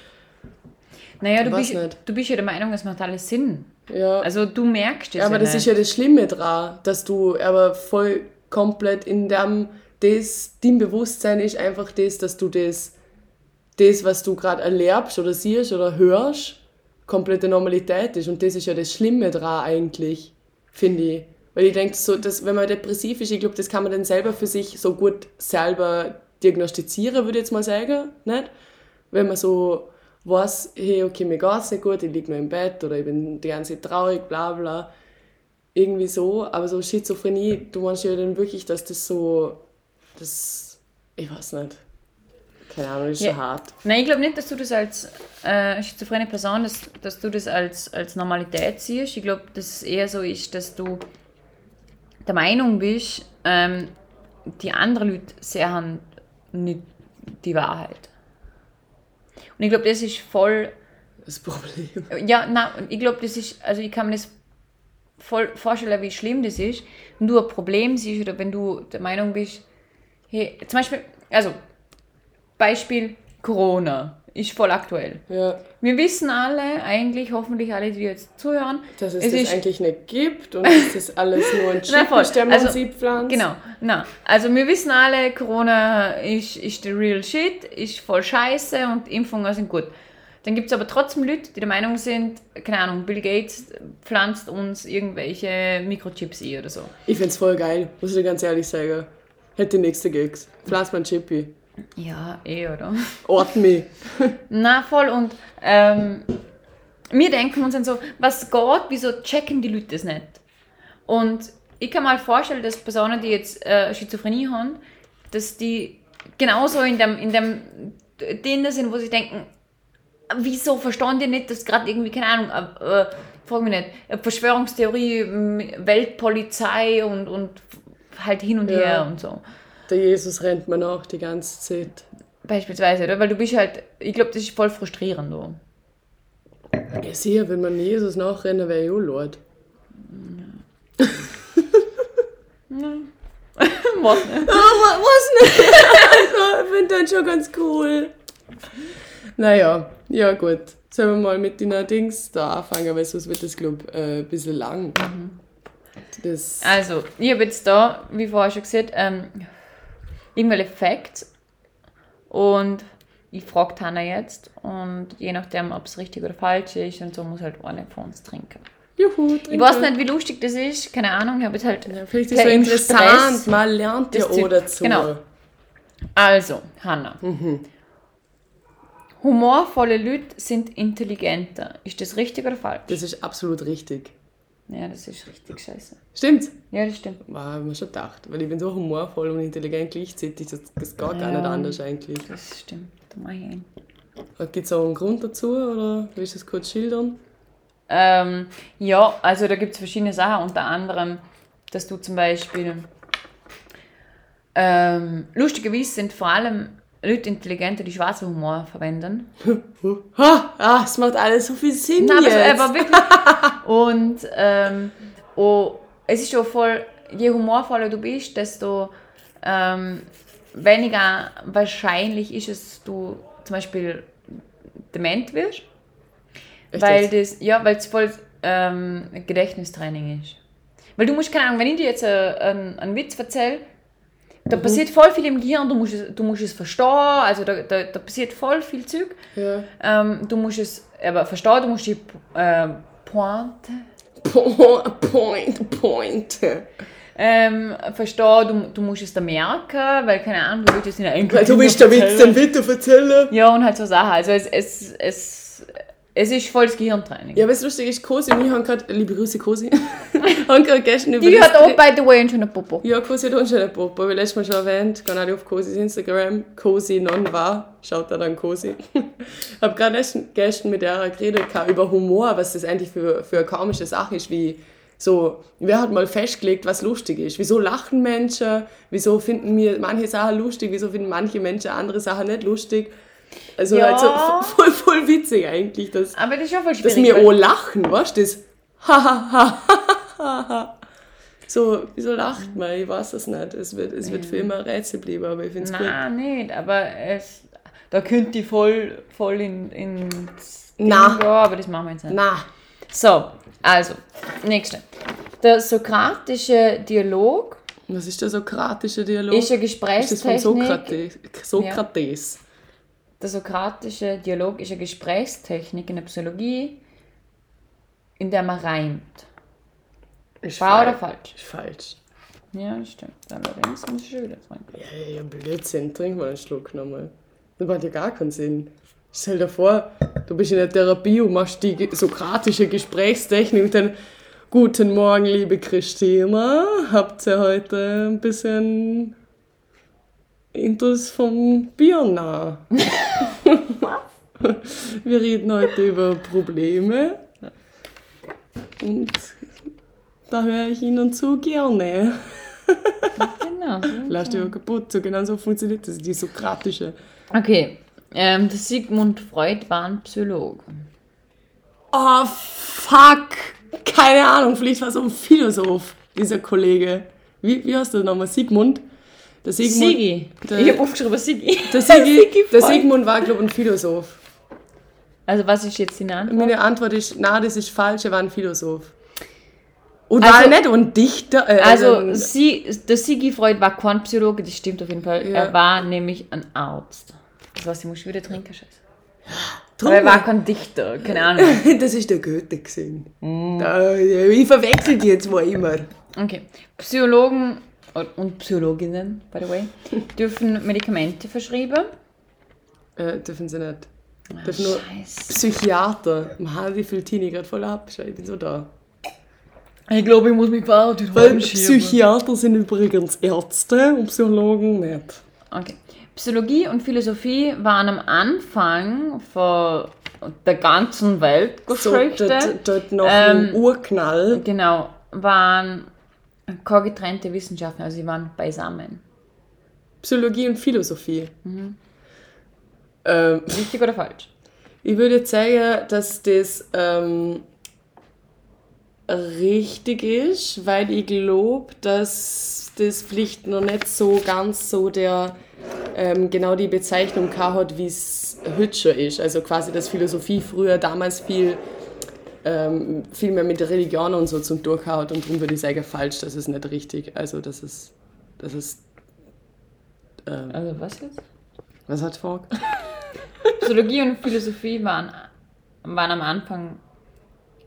Naja, du bist, nicht. du bist ja der Meinung, es macht alles Sinn. ja. Also du merkst es Ja, aber ja das nicht. ist ja das Schlimme dran, dass du aber voll komplett in dem, das, dein Bewusstsein ist einfach das, dass du das, das was du gerade erlebst oder siehst oder hörst, komplette Normalität ist. Und das ist ja das Schlimme dran eigentlich, finde ich. Weil ich denke, so, dass, wenn man depressiv ist, ich glaube, das kann man dann selber für sich so gut selber diagnostizieren, würde ich jetzt mal sagen. Nicht? Wenn man so weiß, hey, okay, mir geht's nicht gut, ich liege nur im Bett oder ich bin die ganze Zeit traurig, bla bla. Irgendwie so. Aber so Schizophrenie, du meinst ja dann wirklich, dass das so, das, ich weiß nicht. Keine Ahnung, das ist Ja. schon hart. Nein, ich glaube nicht, dass du das als äh, schizophrene Person, dass, dass du das als, als Normalität siehst. Ich glaube, dass es eher so ist, dass du der Meinung bist, ähm, die anderen Leute sehen nicht die Wahrheit. Und ich glaube, das ist voll Das Problem. Ja, na, und ich glaube, das ist, also ich kann mir das voll vorstellen, wie schlimm das ist, wenn du ein Problem siehst oder wenn du der Meinung bist, hey, zum Beispiel, also Beispiel Corona ist voll aktuell. Ja, Wir wissen alle, eigentlich, hoffentlich alle, die jetzt zuhören, dass es, Es das eigentlich nicht gibt und dass das alles nur ein Chip ist, der man Also, sich pflanzt. Genau, na, also wir wissen alle, Corona ist, ist der real shit, ist voll scheiße und Impfungen sind gut. Dann gibt es aber trotzdem Leute, die der Meinung sind, keine Ahnung, Bill Gates pflanzt uns irgendwelche Mikrochips ein oder so. Ich find's voll geil, muss ich dir ganz ehrlich sagen. Hätte die nächste Gigs. Pflanz mal ein Chippy. Ja, eh, oder? Ort mich. Na, voll und ähm, wir denken uns dann so, was geht, wieso checken die Leute das nicht? Und ich kann mal vorstellen, dass Personen, die jetzt äh, Schizophrenie haben, dass die genauso in dem, in dem Dinner sind, wo sie denken, wieso verstehen die nicht, dass gerade irgendwie, keine Ahnung, äh, äh, frag mich nicht, Verschwörungstheorie, Weltpolizei und, und halt hin und Ja. her und so. Der Jesus rennt mir nach die ganze Zeit. Beispielsweise, oder? Weil du bist halt, ich glaube, das ist voll frustrierend. So. Ja, sicher, wenn man Jesus nachrennen, wäre ich auch Lord. Was, ne? Ah, was nicht? ich finde das schon ganz cool. Naja, ja gut. Sollen wir mal mit den Dings da anfangen, weil sonst wird das, glaube ich, äh, ein bisschen lang. Das, Also, ich habe jetzt da, wie vorher schon gesagt, ähm, irgendwelche Facts und ich frage Hanna jetzt und je nachdem, ob es richtig oder falsch ist und so, muss halt eine von uns trinken. juhu, Ich weiß nicht, wie lustig das ist, keine Ahnung, ich habe jetzt halt... Ja, vielleicht ist so interessant, Stress man lernt auch Typ- dazu. Genau. Also, Hanna. Humorvolle Leute sind intelligenter. Ist das richtig oder falsch? Das ist absolut richtig. Ja, das ist richtig scheiße. Stimmt's? Ja, das stimmt. War hab ich mir schon gedacht. Weil ich bin so humorvoll und intelligent gleichzeitig, das, das geht gar Ja. nicht anders eigentlich. Das stimmt. Da mach ich. Gibt es auch einen Grund dazu oder willst du das kurz schildern? Ähm, ja, also da gibt es verschiedene Sachen, unter anderem, dass du zum Beispiel ähm, lustigerweise sind vor allem Leute intelligenter, die schwarzen Humor verwenden. Ah, es macht alles so viel Sinn Nein, jetzt. aber wirklich. Und ähm, oh, es ist auch voll, je humorvoller du bist, desto ähm, weniger wahrscheinlich ist es, du zum Beispiel dement wirst. Echt weil das, ja, weil es voll ähm, Gedächtnistraining ist. Weil du musst, keine Ahnung, wenn ich dir jetzt äh, einen, einen Witz erzähle, Mhm. da passiert voll viel im Gehirn, du musst es, du musst es verstehen, also da, da, da passiert voll viel Zeug. Ja. Ähm, du musst es aber verstehen, du musst die äh, Pointe Po- Point, point. ähm, verstehen, du, du musst es da merken, weil, keine Ahnung, du willst es in der Weil du willst den Witz erzählen. Ja, und halt so Sachen. Also es, es, es, es ist volles Gehirntraining. Ja, aber das Lustige ist, Cosi und ich haben gerade, liebe Grüße Cosi, haben gerade gestern über Die das hat auch, by the way, einen schönen Popo. Ja, Cosi hat auch schon einen Popo, wie letztes Mal schon erwähnt. Geh alle auf Cosis Instagram, Cosi non war, schaut da dann Cosi. hab gerade gestern- mit der geredet über Humor, was das eigentlich für, für eine komische Sache ist, wie so, wer hat mal festgelegt, was lustig ist? Wieso lachen Menschen? Wieso finden wir manche Sachen lustig? Wieso finden manche Menschen andere Sachen nicht lustig? Also Ja. halt so voll, voll witzig eigentlich, dass, Aber das ist schon voll dass schwierig. wir weil- auch lachen, weißt du? Das. So, wieso lacht man? Ich weiß es nicht. Es wird, es wird für immer ein Rätsel bleiben, aber ich finde es gut. Nein, nicht, aber es, da könnt ihr voll, voll in, ins Na. gehen, aber das machen wir jetzt nicht. Na, So, also, nächste. Der sokratische Dialog was ist der sokratische Dialog? ist eine ist das von Gesprächstechnik. Sokrates? Sokrates. Der sokratische Dialog ist eine Gesprächstechnik in der Psychologie, in der man reimt. Ist Wahr oder falsch. falsch? Ist falsch. Ja, stimmt. Allerdings muss ich wieder trinken. Ja, ja, Blödsinn. Trink mal einen Schluck nochmal. Das macht ja gar keinen Sinn. Stell dir vor, du bist in der Therapie und machst die sokratische Gesprächstechnik und dann Guten Morgen, liebe Christina. Habt ihr heute ein bisschen Intus vom Birna? Wir reden heute über Probleme. Und da höre ich Ihnen zu gerne. Genau. so. Lass dich kaputt. So genau so funktioniert das, die sokratische. Okay, ähm, der Sigmund Freud war ein Psychologe. Oh, fuck. Keine Ahnung, vielleicht war so ein Philosoph, dieser Kollege. Wie, wie heißt der nochmal? Sigmund? Der Sigmund, Sigi. der- Ich habe aufgeschrieben Sigi. Der, Sigi, Sigi der. Sigmund war, glaube ich, ein Philosoph. Also was ist jetzt die Antwort? Meine Antwort ist, na, das ist falsch, er war ein Philosoph. Und Also- war er nicht ein Dichter? Äh, Also Sie, der Sigi Freud war kein Psychologe, das stimmt auf jeden Fall. Ja. Er war nämlich ein Arzt. Das heißt, ich muss wieder trinken, scheiße. Trunk Aber er war kein Dichter, keine Ahnung. Das ist der Goethe gesehen. Mm. Da, ich verwechsel die jetzt mal immer. Okay. Psychologen und Psychologinnen, by the way, dürfen Medikamente verschreiben. Äh, dürfen sie nicht. Dürfen nur Scheiße. Psychiater. Mann, wie viel Tini gerade voll ab. Ich bin so da. Ich glaube, ich muss mich verarbeiten. Weil Psychiater sind übrigens Ärzte und Psychologen nicht. Okay. Psychologie und Philosophie waren am Anfang von der ganzen So, Weltgeschichte, dort, dort noch Ähm, Urknall. genau, waren getrennte Wissenschaften, also sie waren beisammen. Psychologie und Philosophie. Mhm. Ähm, Richtig oder falsch? ich würde jetzt sagen, dass das ähm, richtig ist, weil ich glaube, dass das vielleicht noch nicht so ganz so der ähm, genau die Bezeichnung hat, wie es schon ist. Also quasi, dass Philosophie früher damals viel, ähm, viel mehr mit der Religion und so zum Durchhaut und darum würde ich sagen, falsch, das ist nicht richtig. Also das ist, das ist, ähm, Also was jetzt? was hat vor? Psychologie und Philosophie waren, waren am Anfang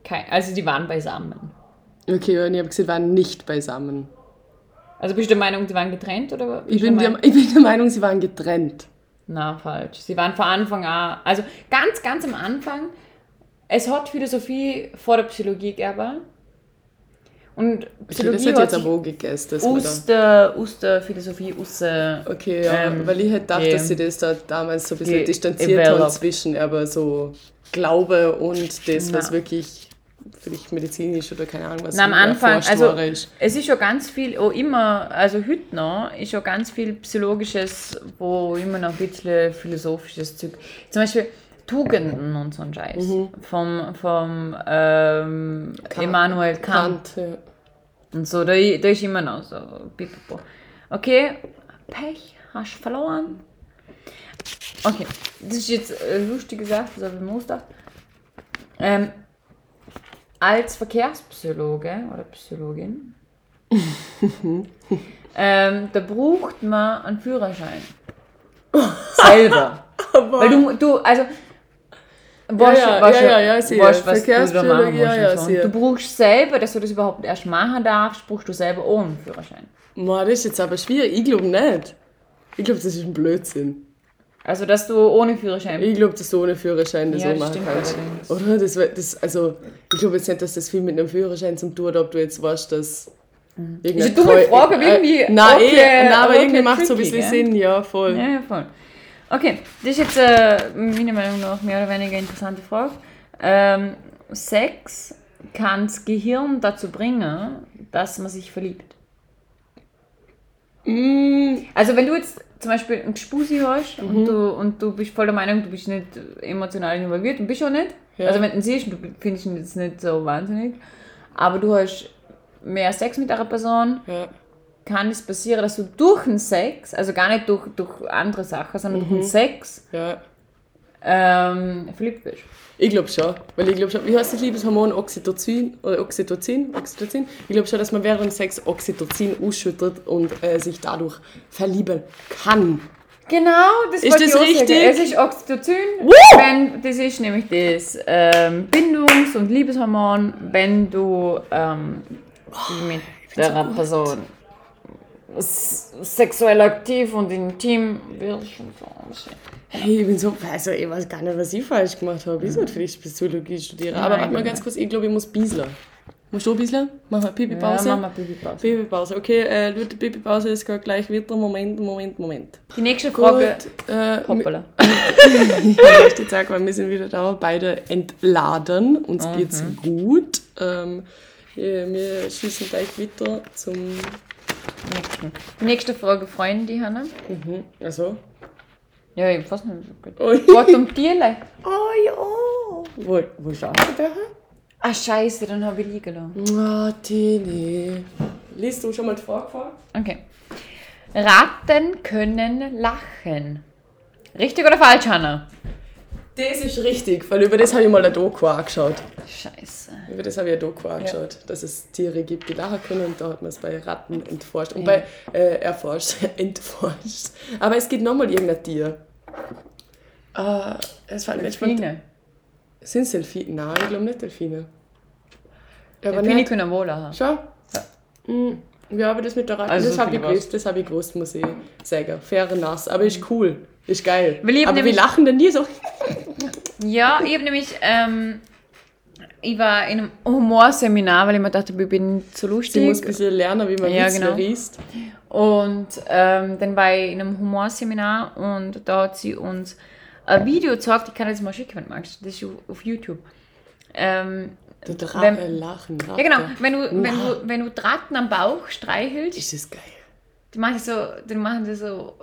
kein, also die waren beisammen. Okay, und ich habe wir waren nicht beisammen. Also bist du der Meinung, die waren getrennt oder? Ich bin, der der, ich bin der Meinung, sie waren getrennt. Na, falsch. Sie waren von Anfang an, also ganz, ganz am Anfang, es hat Philosophie vor der Psychologie gegeben. Und Okay, das Psychologie hat jetzt aber auch gegessen. wir aus der, aus der Philosophie, aus der, okay, ja, ähm, weil ich hätte gedacht, ge- dass sie das da damals so ein bisschen distanziert haben zwischen aber so Glaube und das, was Ja. wirklich vielleicht medizinisch oder keine Ahnung was. Na, am Anfang, also ist. es ist schon ganz viel, auch immer, also heute noch, ist schon ganz viel Psychologisches, wo immer noch ein bisschen philosophisches Zeug. Zum Beispiel Tugenden und so ein Scheiß. Vom, vom ähm, Immanuel Kant. Kant, ja. Und so, da, da ist immer noch so. Okay, Pech, hast verloren. Okay, das ist jetzt eine lustige Sache, das habe ich mir ausgedacht. Ähm, als Verkehrspsychologe oder Psychologin, ähm, da braucht man einen Führerschein. Selber. Weil du, du also, weißt, ja, weißt, ja, ja, ja, sehe. weißt, was du machen ja, musst ja, und so. sehe. Du brauchst selber, dass du das überhaupt erst machen darfst, brauchst du selber ohne einen Führerschein. Boah, das ist jetzt aber schwierig. Ich glaube nicht. Ich glaube, das ist ein Blödsinn. Also, dass du ohne Führerschein Ich glaube, dass du ohne Führerschein das Ja, so machen stimmt kannst. allerdings. Oder? Das, das, also, ich glaube jetzt nicht, dass das viel mit einem Führerschein zum tun hat, ob du jetzt weißt, dass. Mhm. Ist eine dumme Frage, aber irgendwie Nein, okay, eh, nein, aber aber irgendwie okay macht es so ein bisschen? Sinn, ja, voll. Ja, ja, voll. Okay, das ist jetzt äh, meiner Meinung nach mehr oder weniger eine interessante Frage. Ähm, Sex kann das Gehirn dazu bringen, dass man sich verliebt. Mm, Also wenn du jetzt zum Beispiel ein Gespusi hast Mhm. und, du, und du bist voll der Meinung, du bist nicht emotional involviert und bist auch nicht. Ja. Also wenn du ihn siehst, du findest ihn jetzt nicht so wahnsinnig, aber du hast mehr Sex mit einer Person, ja. Kann es passieren, dass du durch den Sex, also gar nicht durch, durch andere Sachen, sondern durch den Sex ja. ähm, verliebt bist. Ich glaube schon. Weil ich glaube schon, wie heißt das Liebeshormon? Oxytocin? Oder Oxytocin? Oxytocin? Ich glaube schon, dass man während Sex Oxytocin ausschüttet und äh, sich dadurch verlieben kann. Genau, das Ist das sagen. richtig? Es ist Oxytocin. Wenn, das ist nämlich das ähm, Bindungs- und Liebeshormon, wenn du ähm, mit der Person s- sexuell aktiv und intim wirst. Und so. Hey, ich bin so, also ich weiß gar nicht, was ich falsch gemacht habe. Ich sollte vielleicht Psychologie studieren. Aber warte mal ganz kurz, ich glaube, ich muss Biesler. Musst du Biesler? Mach mal Ja, Pipi-Pause. machen wir Pipi-Pause. Pipi-Pause. Okay, äh, Leute, Pipi-Pause, es geht gleich weiter. Moment, Moment, Moment. Die nächste Frage. Gut, äh, Hoppala. ich möchte sagen, weil wir sind wieder da, beide entladen. Uns Mhm. geht's gut. Ähm, wir schießen gleich weiter zum. Nächsten. Die nächste Frage freuen die Hanna. Mhm. Also. Ja, ich weiß nicht. so gut. Ui. Geht um Tierle. Oh ja. Wo, wo schaut der? Ah, scheiße, dann habe ich liegen lassen. Ah, Tini. Liest du schon mal die Frage vor? Okay. Ratten können lachen. Richtig oder falsch, Hanna? Das ist richtig, weil über das habe ich mal eine Doku angeschaut. Scheiße. Über das habe ich eine Doku angeschaut, dass es Tiere gibt, die lachen können und da hat man es bei Ratten entforscht. Und bei, äh, erforscht, entforscht. Aber es gibt nochmal irgendein Tier. Äh, es fällt Delfine. Sind es Delfine? Nein, ich glaube nicht Delfine. Delfine nicht. können wohl lachen. Schau. Mhm. Ja, aber das mit der Ratte, Also das habe ich gewusst, das habe ich gewusst, muss ich sagen. Faire nass, aber ist cool, ist geil. Hab aber wir lachen denn nie so. Ja, ich habe nämlich, ähm, ich war in einem Humorseminar, weil ich mir dachte, ich bin nicht so Sie lustig. muss ein bisschen lernen, wie man Ja, Witzle genau. riest. Und ähm, dann war ich in einem Humorseminar und da hat sie uns ein Video gezeigt, ich kann das mal schicken, wenn du magst. Das ist auf YouTube. Ähm, Der Drache Wenn- lachen. Ratte. ja genau, wenn du, wenn, du, wenn du Drachen am Bauch streichelst, Ist das geil. die machen so, dann machen sie so.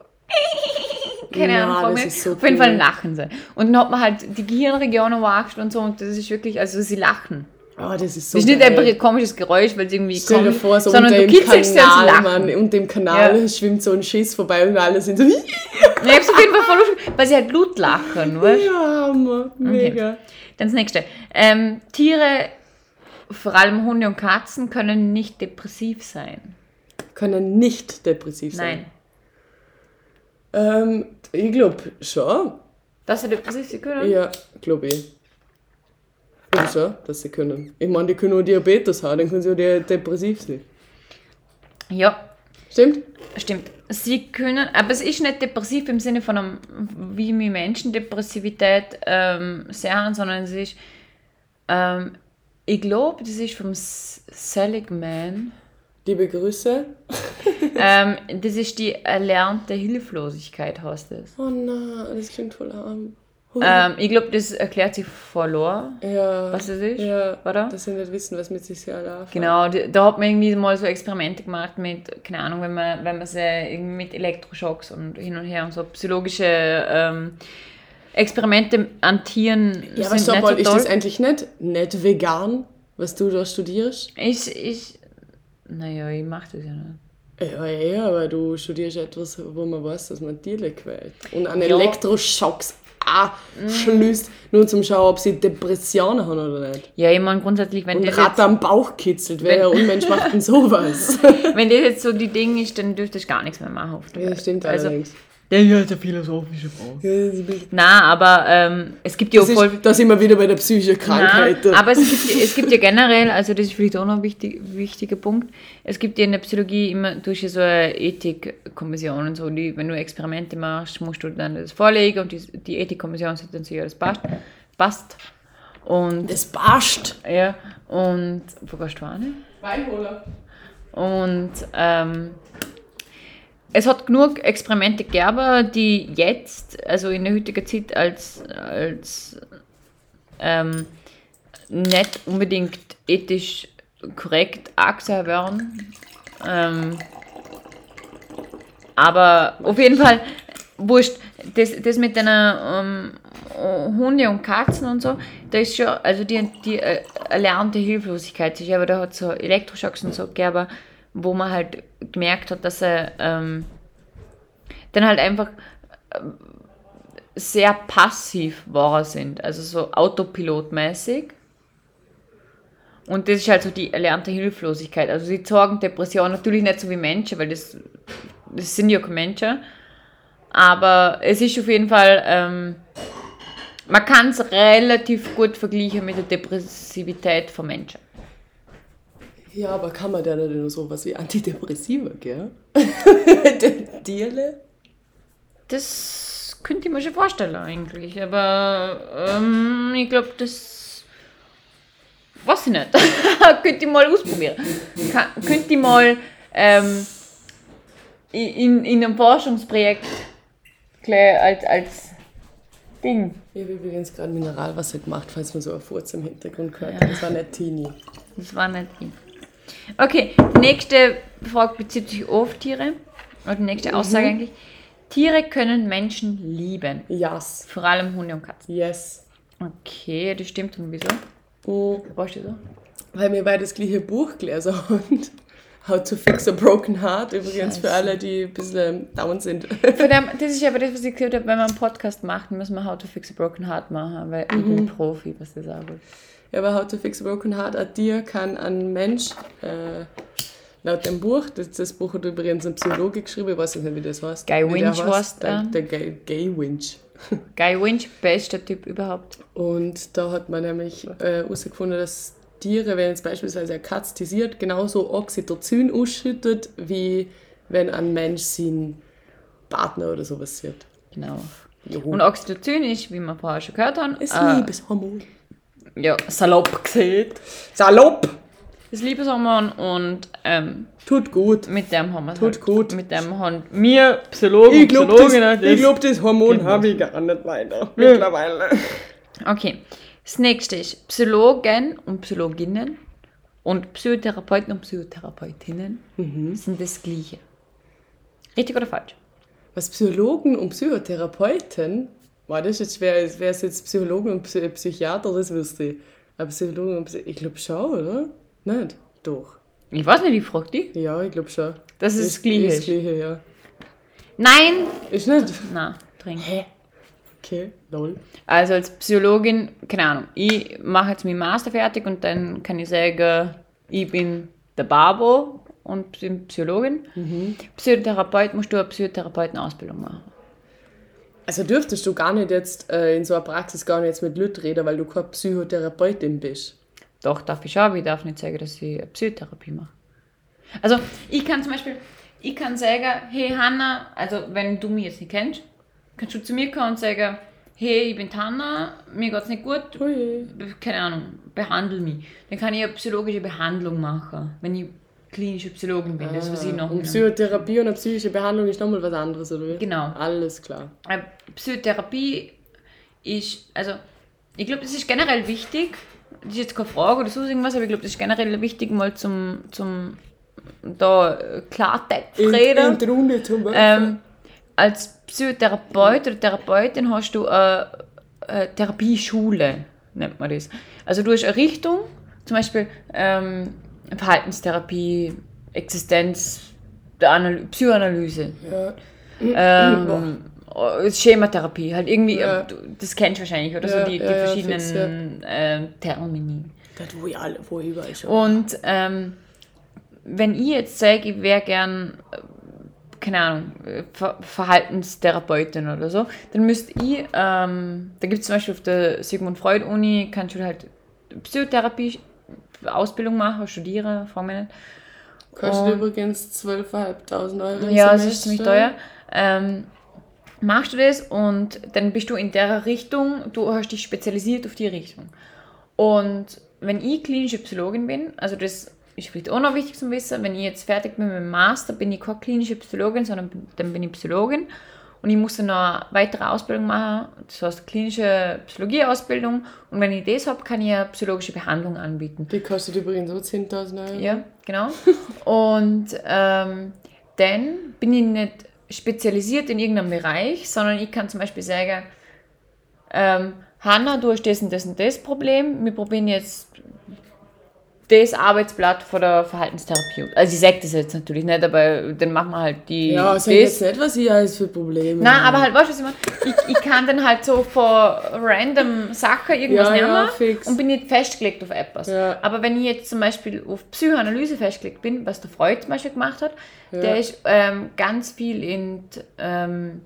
Keine Ahnung, das ist so Auf jeden cool. Fall lachen sie. Und dann hat man halt die Gehirnregionen wascht und so und das ist wirklich, also sie lachen. Oh, das ist so Das ist nicht einfach ein komisches Geräusch, weil es irgendwie Stell dir vor, so sondern unter du kitzelst Kanal, Lachen. Mann, und dem Kanal Ja. schwimmt so ein Schiss vorbei und alle sind so, ich hab's auf jeden Fall voll lustig, weil sie halt Blut lachen, weißt du? ja, Hammer, mega. Dann das nächste. Ähm, Tiere, vor allem Hunde und Katzen, können nicht depressiv sein. Können nicht depressiv Nein. Ähm, ich glaube schon. Dass sie depressiv sein können? Ja, glaube ich. Ich glaube schon, dass sie können. Ich meine, die können auch Diabetes haben, dann können sie auch de- depressiv sein. Ja, Stimmt? stimmt. Sie können, aber es ist nicht depressiv im Sinne von einem, wie wir Menschen Depressivität ähm, sehen, sondern es ist, ähm, ich glaube, das ist vom Seligman. Liebe Grüße. ähm, das ist die erlernte Hilflosigkeit, heißt es. Oh nein, das klingt voll arm. Ähm, ich glaube, das erklärt sich verloren, Ja. was es ist, Ja, oder? dass sie nicht wissen, was mit sich sehr laufen. Genau, da hat man irgendwie mal so Experimente gemacht mit, keine Ahnung, wenn man, wenn man sie irgendwie mit Elektroschocks und hin und her und so psychologische ähm, Experimente an Tieren Ja, aber nicht mal, so ist das eigentlich nicht, nicht vegan, was du da studierst? Ich, ich, naja, ich mache das ja nicht. Ja, ja, aber du studierst etwas, wo man weiß, dass man Tiere quält. Und an Ja. Elektroschocks anschließt, nur zum Schauen, ob sie Depressionen haben oder nicht. Ja, ich meine grundsätzlich, wenn Und das, Rat jetzt, am Bauch kitzelt, wer Unmensch macht denn sowas? wenn das jetzt so die Ding ist, dann dürfte ich gar nichts mehr machen. Auf der ja, Welt. stimmt also, allerdings. Der ist halt eine philosophische Frage. Ja, Na, aber ähm, es gibt ja auch Das voll... ist, da sind wir wieder bei der psychischen Krankheit. Nein, aber es gibt, es gibt ja generell, also das ist vielleicht auch noch ein wichtig, wichtiger Punkt, es gibt ja in der Psychologie immer, du hast ja so eine Ethikkommission und so, die, wenn du Experimente machst, musst du dann das vorlegen und die, die Ethikkommission sagt dann so, ja, das passt. passt. Und, das passt. ja, und, wo gehst du hin? Weinholer. Und ähm, es hat genug Experimente gegeben, die jetzt, also in der heutigen Zeit, als, als ähm, nicht unbedingt ethisch korrekt angesehen werden. Ähm, aber auf jeden Fall, wurscht, das, das mit den ähm, Hunde und Katzen und so, da ist schon, also die, die äh, erlernte Hilflosigkeit aber da hat so Elektroschocks und so gegeben, wo man halt gemerkt hat, dass er ähm, dann halt einfach ähm, sehr passiv war sind, also so autopilotmäßig. Und das ist halt so die erlernte Hilflosigkeit. Also sie zeigen Depression natürlich nicht so wie Menschen, weil das, das sind ja keine Menschen. Aber es ist auf jeden Fall, ähm, man kann es relativ gut vergleichen mit der Depressivität von Menschen. Ja, aber kann man da nicht nur sowas wie Antidepressiva, gell? Tierle? Das könnte ich mir schon vorstellen eigentlich, aber ähm, ich glaube, das weiß ich nicht. könnte ich mal ausprobieren. Kann, könnte ich mal ähm, in, in einem Forschungsprojekt gleich als, als Ding. Ich habe übrigens gerade Mineralwasser gemacht, falls man so ein Furz im Hintergrund hört. Das war nicht Teenie. Das war nicht ich. Okay, die nächste Frage bezieht sich auf Tiere. Oder die nächste Aussage eigentlich. Tiere können Menschen lieben. Yes. Vor allem Hunde und Katzen. Yes. Okay, das stimmt. Und wieso? Mhm. Du so? Weil wir beide das gleiche Buch gelesen haben. How to Fix a Broken Heart. Übrigens für alle, die ein bisschen down sind. Das ist aber das, was ich gesagt habe, wenn wir einen Podcast machen, müssen wir How to Fix a Broken Heart machen, weil ich bin Profi, was das angeht. Aber How to Fix a Broken Heart, ein Tier kann ein Mensch, äh, laut dem Buch, das, das Buch hat übrigens ein Psychologe geschrieben, ich weiß jetzt nicht, wie das heißt. Guy der Winch heißt der. er. Der Guy, Guy Winch. Guy Winch, bester Typ überhaupt. Und da hat man nämlich äh, herausgefunden, dass Tiere, wenn jetzt beispielsweise eine Katze tisiert, genauso Oxytocin ausschüttet, wie wenn ein Mensch seinen Partner oder sowas sieht. Genau. Jo. Und Oxytocin ist, wie wir vorher schon gehört haben, ist äh, Liebeshormon. Ja, salopp gesehen. Salopp! Das Liebeshormon und ähm, Tut gut. mit dem haben wir Tut gut. Mit dem haben wir Psychologen Ich und glaube, das, Psychologinnen ich glaub, das Hormon habe ich gar nicht weiter. Mittlerweile. Okay, das nächste ist Psychologen und Psychologinnen und Psychotherapeuten und Psychotherapeutinnen sind das Gleiche. Richtig oder falsch? Was Psychologen und Psychotherapeuten, war das jetzt schwer, wäre es jetzt Psychologen und Psy Psychiater, das wüsste ich. Aber Psychologen und Psy ich glaube schon, oder? Nicht? Doch. Ich weiß nicht, ich frage dich. Ja, ich glaube schon. Das ist das Gleiche. Ist Gleiche, ja. Nein! Ist nicht? Na, trink. Okay, lol. Also als Psychologin, keine Ahnung, ich mache jetzt meinen Master fertig und dann kann ich sagen, ich bin der Babo und bin Psychologin. Psychotherapeut musst du eine Psychotherapeutenausbildung machen. Also dürftest du gar nicht jetzt äh, in so einer Praxis gar nicht jetzt mit Leuten reden, weil du keine Psychotherapeutin bist. Doch, darf ich schon, aber ich darf nicht sagen, dass ich eine Psychotherapie mache. Also, ich kann zum Beispiel, ich kann sagen, hey Hanna, also wenn du mich jetzt nicht kennst, kannst du zu mir kommen und sagen, hey, ich bin Hanna, mir geht's nicht gut, Ui. keine Ahnung, behandle mich. Dann kann ich eine psychologische Behandlung machen, wenn ich klinische Psychologin bin, das was ich noch Und Psychotherapie und eine psychische Behandlung ist nochmal was anderes, oder wie? Genau. Alles klar. Äh, Psychotherapie ist, also ich glaube, das ist generell wichtig. Das ist jetzt keine Frage oder so irgendwas, aber ich glaube, das ist generell wichtig, mal zum, zum da äh, Klartext In, reden. in die Runde zum Beispiel. Ähm, als Psychotherapeut oder Therapeutin hast du eine, eine Therapieschule, nennt man das. Also du hast eine Richtung, zum Beispiel ähm, Verhaltenstherapie, Existenz, Analy Psychoanalyse, ja. ähm, Schematherapie, halt irgendwie, Ja. äh, das kennst du wahrscheinlich, oder Ja, so die, die verschiedenen ähm, Termini. Das wo ich alle, wo ich überall schon. Und ähm, wenn ich jetzt sage, ich wäre gern, äh, keine Ahnung, äh, Ver Verhaltenstherapeutin oder so, dann müsste ich, ähm, da gibt es zum Beispiel auf der Sigmund Freud Uni, kannst du halt Psychotherapie Ausbildung machen, studieren, frag mich nicht. Kostet und- übrigens 12.500 Euro. Ja, Semester. ist ziemlich teuer. Ähm, machst du das und dann bist du in der Richtung, du hast dich spezialisiert auf die Richtung. Und wenn ich klinische Psychologin bin, also das ist vielleicht auch noch wichtig zu wissen, wenn ich jetzt fertig bin mit dem Master, bin ich keine klinische Psychologin, sondern dann bin ich Psychologin und ich muss dann noch eine weitere Ausbildung machen, das heißt klinische Psychologie-Ausbildung und wenn ich das habe, kann ich eine psychologische Behandlung anbieten. Die kostet übrigens so 10.000 Euro. Ja, genau. Und ähm, dann bin ich nicht spezialisiert in irgendeinem Bereich, sondern ich kann zum Beispiel sagen, ähm, Hanna, du hast das und das und das Problem, wir probieren jetzt das Arbeitsblatt von der Verhaltenstherapie. Also ich sage das jetzt natürlich nicht, aber dann machen wir halt die Ja, sag jetzt nicht, was ich alles für Probleme Nein, habe. aber halt, weißt du, was ich meine? Ich, ich kann dann halt so vor random Sachen irgendwas Ja, ja, nehmen fix. und bin nicht festgelegt auf etwas. Ja. Aber wenn ich jetzt zum Beispiel auf Psychoanalyse festgelegt bin, was der Freud zum Beispiel gemacht hat, der ist ähm, ganz viel in, die, ähm,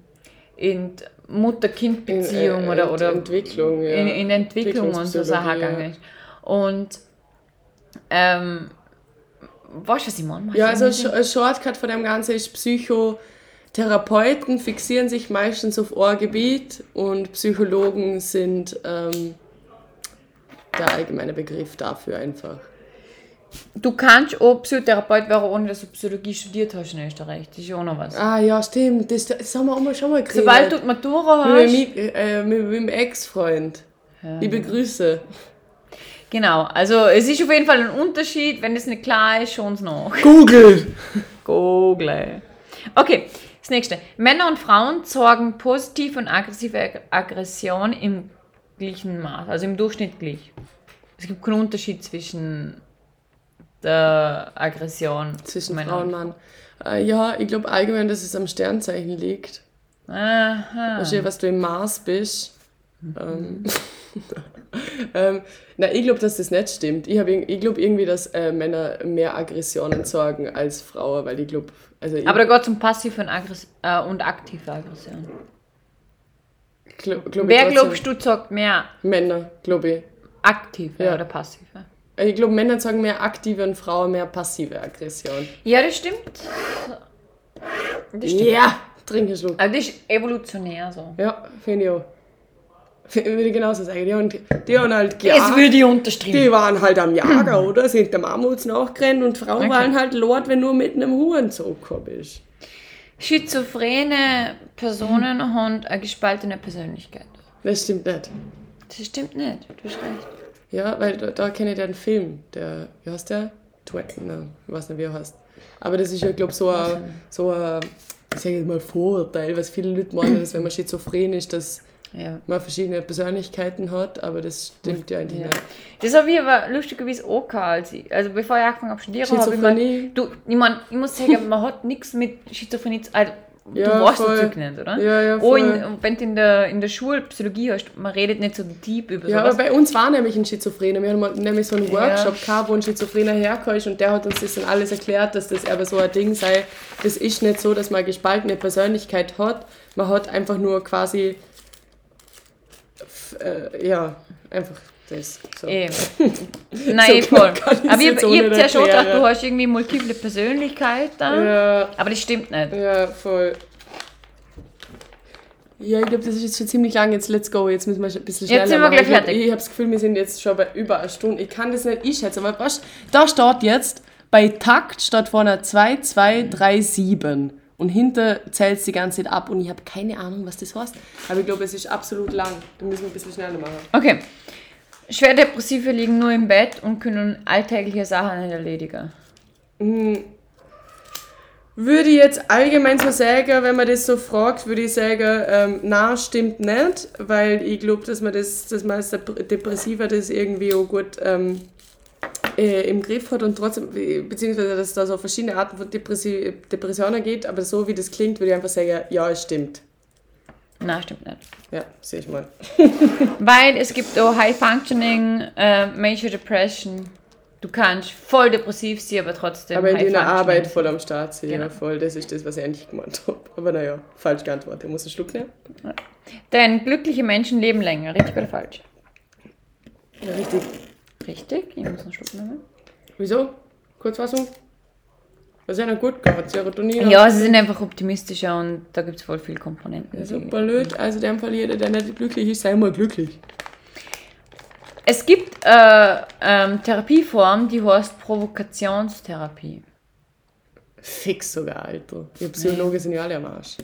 in Mutter-Kind-Beziehung In, äh, oder, oder Entwicklung, ja. in, in Entwicklung und so Sachen gegangen ist. Und ähm, weißt du, was ich meine? Ja, also ein Sh- ein Shortcut von dem Ganzen ist Psychotherapeuten fixieren sich meistens auf Ohrgebiet und Psychologen sind ähm, der allgemeine Begriff dafür einfach. Du kannst auch Psychotherapeut werden, ohne dass du Psychologie studiert hast in Österreich. Das ist ja auch noch was. Ah ja, stimmt, das, das haben wir auch mal schon mal geredet. Sobald du Matura mit, hast. meinem- äh, mit, mit meinem Ex-Freund. Liebe Grüße. Genau, also es ist auf jeden Fall ein Unterschied. Wenn es nicht klar ist, schon es noch. Google! Google. Okay, das nächste. Männer und Frauen sorgen positive und aggressive Aggression im gleichen Maß, also im Durchschnitt gleich. Es gibt keinen Unterschied zwischen der Aggression Zwischen Männer Frau und Mann. Äh, ja, ich glaube allgemein, dass es am Sternzeichen liegt. Aha. Verstehe, was du im Mars bist. Ähm, ähm, na, ich glaube, dass das nicht stimmt. Ich, ich glaube irgendwie, dass äh, Männer mehr Aggressionen sorgen als Frauen, weil ich glaube, also ich Aber da geht es um passive und, aggress äh, und aktive Aggression. glaub, glaub Wer glaubst du, sagt mehr Männer, glaube ich. aktive Ja. oder passive? Ich glaube, Männer sagen mehr aktive und Frauen mehr passive Aggression. Ja, das stimmt. Das stimmt. Ja! Trink einen Schluck. Also das ist evolutionär so. Ja, finde ich auch. Würde ich genauso sagen. Die haben, die haben halt gejagt. würde ich unterstreichen. Die waren halt am Jager, oder? Sind der Mammuts nachgerannt und Frauen waren halt Lord, wenn du mit einem Huren zurückgekommen bist. Schizophrene Personen haben eine gespaltene Persönlichkeit. Das stimmt nicht. Das stimmt nicht, du hast recht. Ja, weil da, da kenne ich den Film, der, wie heißt der? Twain, nein, ich weiß nicht, wie er heißt. Aber das ist ja, glaube ich, so ein, so ein, ich sage jetzt mal Vorurteil, was viele Leute meinen, dass wenn man schizophren ist, dass Ja. man verschiedene Persönlichkeiten hat, aber das stimmt ja eigentlich Ja. nicht. Das habe ich aber lustigerweise auch gehabt, also bevor ich angefangen habe zu studieren, habe ich Schizophrenie? du, ich, mein, ich muss sagen, man hat nichts mit Schizophrenie zu also, Ja, du weißt voll. das Zeug nicht, oder? Ja, ja, Oh, in, voll. wenn du in der, in der Schule Psychologie hast, man redet nicht so deep über Ja, aber sowas. bei uns war nämlich ein Schizophrener. Wir haben mal nämlich so einen Ja. Workshop gehabt, wo ein Schizophrener herkam und der hat uns das dann alles erklärt, dass das aber so ein Ding sei. Das ist nicht so, dass man eine gespaltene Persönlichkeit hat. Man hat einfach nur quasi, äh, ja, einfach das. So. Eh. Nein, So voll. kann ich's Aber ich, ich habe ja schon gedacht, du hast irgendwie multiple Persönlichkeiten. Ja, Aber das stimmt nicht. ja, voll. Ja, ich glaube, das ist jetzt schon ziemlich lang. Jetzt let's go. Jetzt müssen wir ein bisschen schneller Jetzt sind wir machen. gleich ich fertig. Ich habe das Gefühl, wir sind jetzt schon bei über einer Stunde. Ich kann das nicht einschätzen. Aber da steht jetzt, bei Takt statt vorne 2, 2, 3, 7. und hinter zählt die ganze Zeit ab und ich habe keine Ahnung, was das heißt. Aber ich glaube, es ist absolut lang. Da müssen wir ein bisschen schneller machen. Okay. Schwerdepressive liegen nur im Bett und können alltägliche Sachen nicht erledigen. Würde ich jetzt allgemein so sagen, wenn man das so fragt, würde ich sagen, ähm, na, stimmt nicht, weil ich glaube, dass man das, dass man als Dep- Depressiver das irgendwie auch gut ähm, äh, im Griff hat und trotzdem, beziehungsweise dass es da so verschiedene Arten von Depressi Depressionen gibt, aber so wie das klingt, würde ich einfach sagen, ja, es stimmt. Nein, stimmt nicht. Ja, sehe ich mal. Weil es gibt auch High Functioning, äh, Major Depression. Du kannst voll depressiv sein, aber trotzdem Aber in deiner. Arbeit voll am Start sein, Genau. voll, das ist das, was ich eigentlich gemeint habe. Aber naja, falsch geantwortet. Ich muss einen Schluck nehmen. Denn glückliche Menschen leben länger. Richtig oder falsch? Ja, richtig. Richtig. Ich muss einen Schluck nehmen. Wieso? Kurzfassung? Was ist ja noch gut gehabt? Serotonin? Ja, sie sind einfach optimistischer und da gibt es voll viele Komponenten. Ja, so blöd. Also in dem Fall jeder, der nicht glücklich ist, sei mal glücklich. Es gibt äh, ähm, Therapieform, die heißt Provokationstherapie. Fix sogar, Alter. Die Psychologen sind ja alle am Arsch.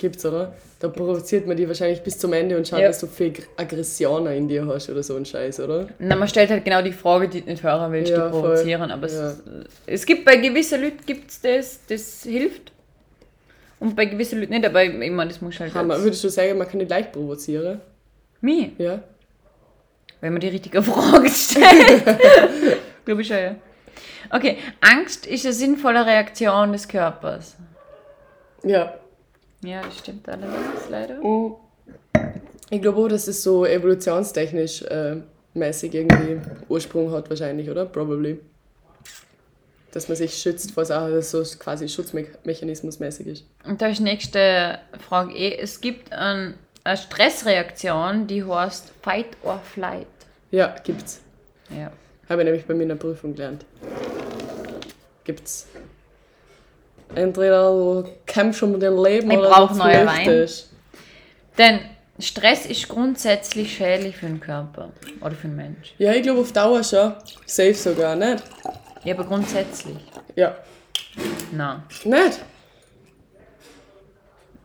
Gibt's, oder? Da provoziert man die wahrscheinlich bis zum Ende und schaut, Ja. dass du viel Aggressionen in dir hast oder so ein Scheiß, oder? Na, man stellt halt genau die Frage, die du nicht hören willst, Ja, die voll. provozieren. Aber Ja. es, es gibt bei gewissen Leuten gibt's das, das hilft. Und bei gewissen Leuten nicht, aber ich meine, das muss halt. Hammer. Würdest du sagen, man kann nicht leicht provozieren? Mich, Ja? wenn man die richtige Frage stellt. Glaube ich schon, ja. Okay, Angst ist eine sinnvolle Reaktion des Körpers. Ja. Ja, das stimmt allerdings, leider. Ich glaube auch, dass es so evolutionstechnisch äh, mäßig irgendwie Ursprung hat wahrscheinlich, oder? Probably. Dass man sich schützt vor Sachen, dass so quasi Schutzmechanismus mäßig ist. Und da ist die nächste Frage eh. Es gibt ein, eine Stressreaktion, die heißt Fight or Flight. Ja, gibt's. Ja. Habe ich nämlich bei mir in der Prüfung gelernt. Gibt's. Entweder du kämpfst um dein Leben Ich oder brauch du neue Wein. Denn Stress ist grundsätzlich schädlich für den Körper oder für den Mensch. Ja, ich glaube auf Dauer schon. Safe sogar, nicht? Ja, aber grundsätzlich. Ja. Nein. Nicht?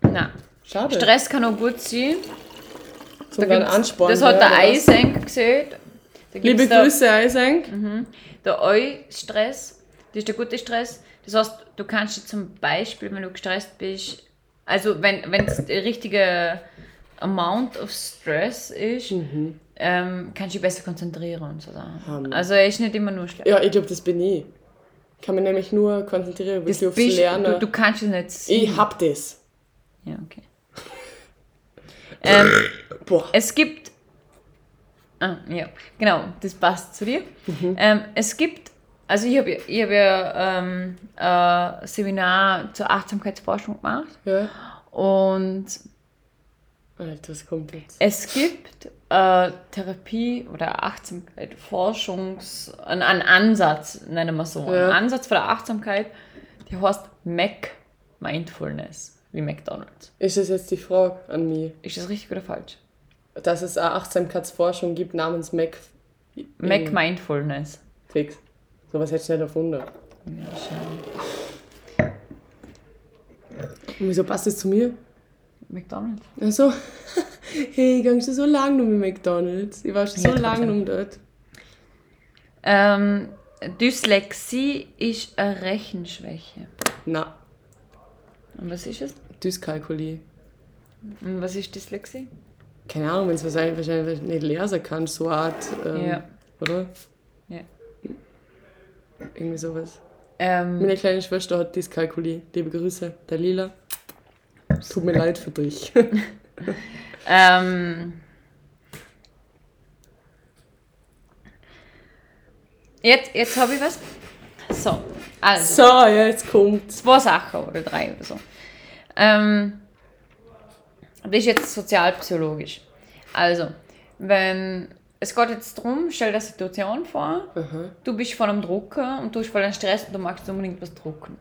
Nein. Schade. Stress kann auch gut sein. Zum gibt's- Ansporn. Das hat der? Eisenk gesehen. Da Liebe da- Grüße, Eisenk. Der Eu-Stress, das ist der gute Stress. Das heißt, du kannst dir zum Beispiel, wenn du gestresst bist, also wenn es der richtige Amount of Stress ist, ähm, kannst du dich besser konzentrieren und so Sachen. Also er ist nicht immer nur schlecht. Ja, ich glaube, das bin ich. Ich kann mich nämlich nur konzentrieren, Das bisschen aufs bist, Lernen. du, du kannst es nicht sehen. ich hab das. Ja, okay. ähm, Boah. es gibt. Ah, ja, genau, das passt zu dir. Ähm, es gibt, also ich habe ich hab ja ähm, ein Seminar zur Achtsamkeitsforschung gemacht Ja. und Alter, was kommt jetzt? es gibt äh, Therapie oder Achtsamkeit, Forschungs, einen, einen Ansatz, nennen wir so, Ja. einen Ansatz von der Achtsamkeit, der heißt Mac Mindfulness, wie McDonald's. Ist das jetzt die Frage an mich? Ist das richtig oder falsch? Dass es eine Achtsamkeitsforschung gibt namens Mac. Mac Mindfulness. Fix. Sowas hätte ich nicht erfunden. Ja, schade. Und wieso passt das zu mir? McDonald's. Also, hey, gehst du so lange noch mit McDonalds? Ich war schon so Ja, lange noch dort. Ähm, Dyslexie ist eine Rechenschwäche. Na, Und was ist es? Dyskalkulie. Und was ist Dyslexie? Keine Ahnung, wenn es wahrscheinlich, wahrscheinlich nicht lesen kann, so eine Art. Ähm, Ja. Oder? Ja. Irgendwie sowas. Ähm, Meine kleine Schwester hat Dyskalkulie. Liebe Grüße, der Lila. Tut mir leid für dich. ähm, jetzt jetzt habe ich was. So, also. so, jetzt kommt's. zwei Sachen oder drei oder so. Ähm, das ist jetzt sozialpsychologisch. Also, wenn es geht jetzt darum, stell dir eine Situation vor, Aha. du bist vor einem Drucker und du hast voll einen Stress und du magst unbedingt was drucken.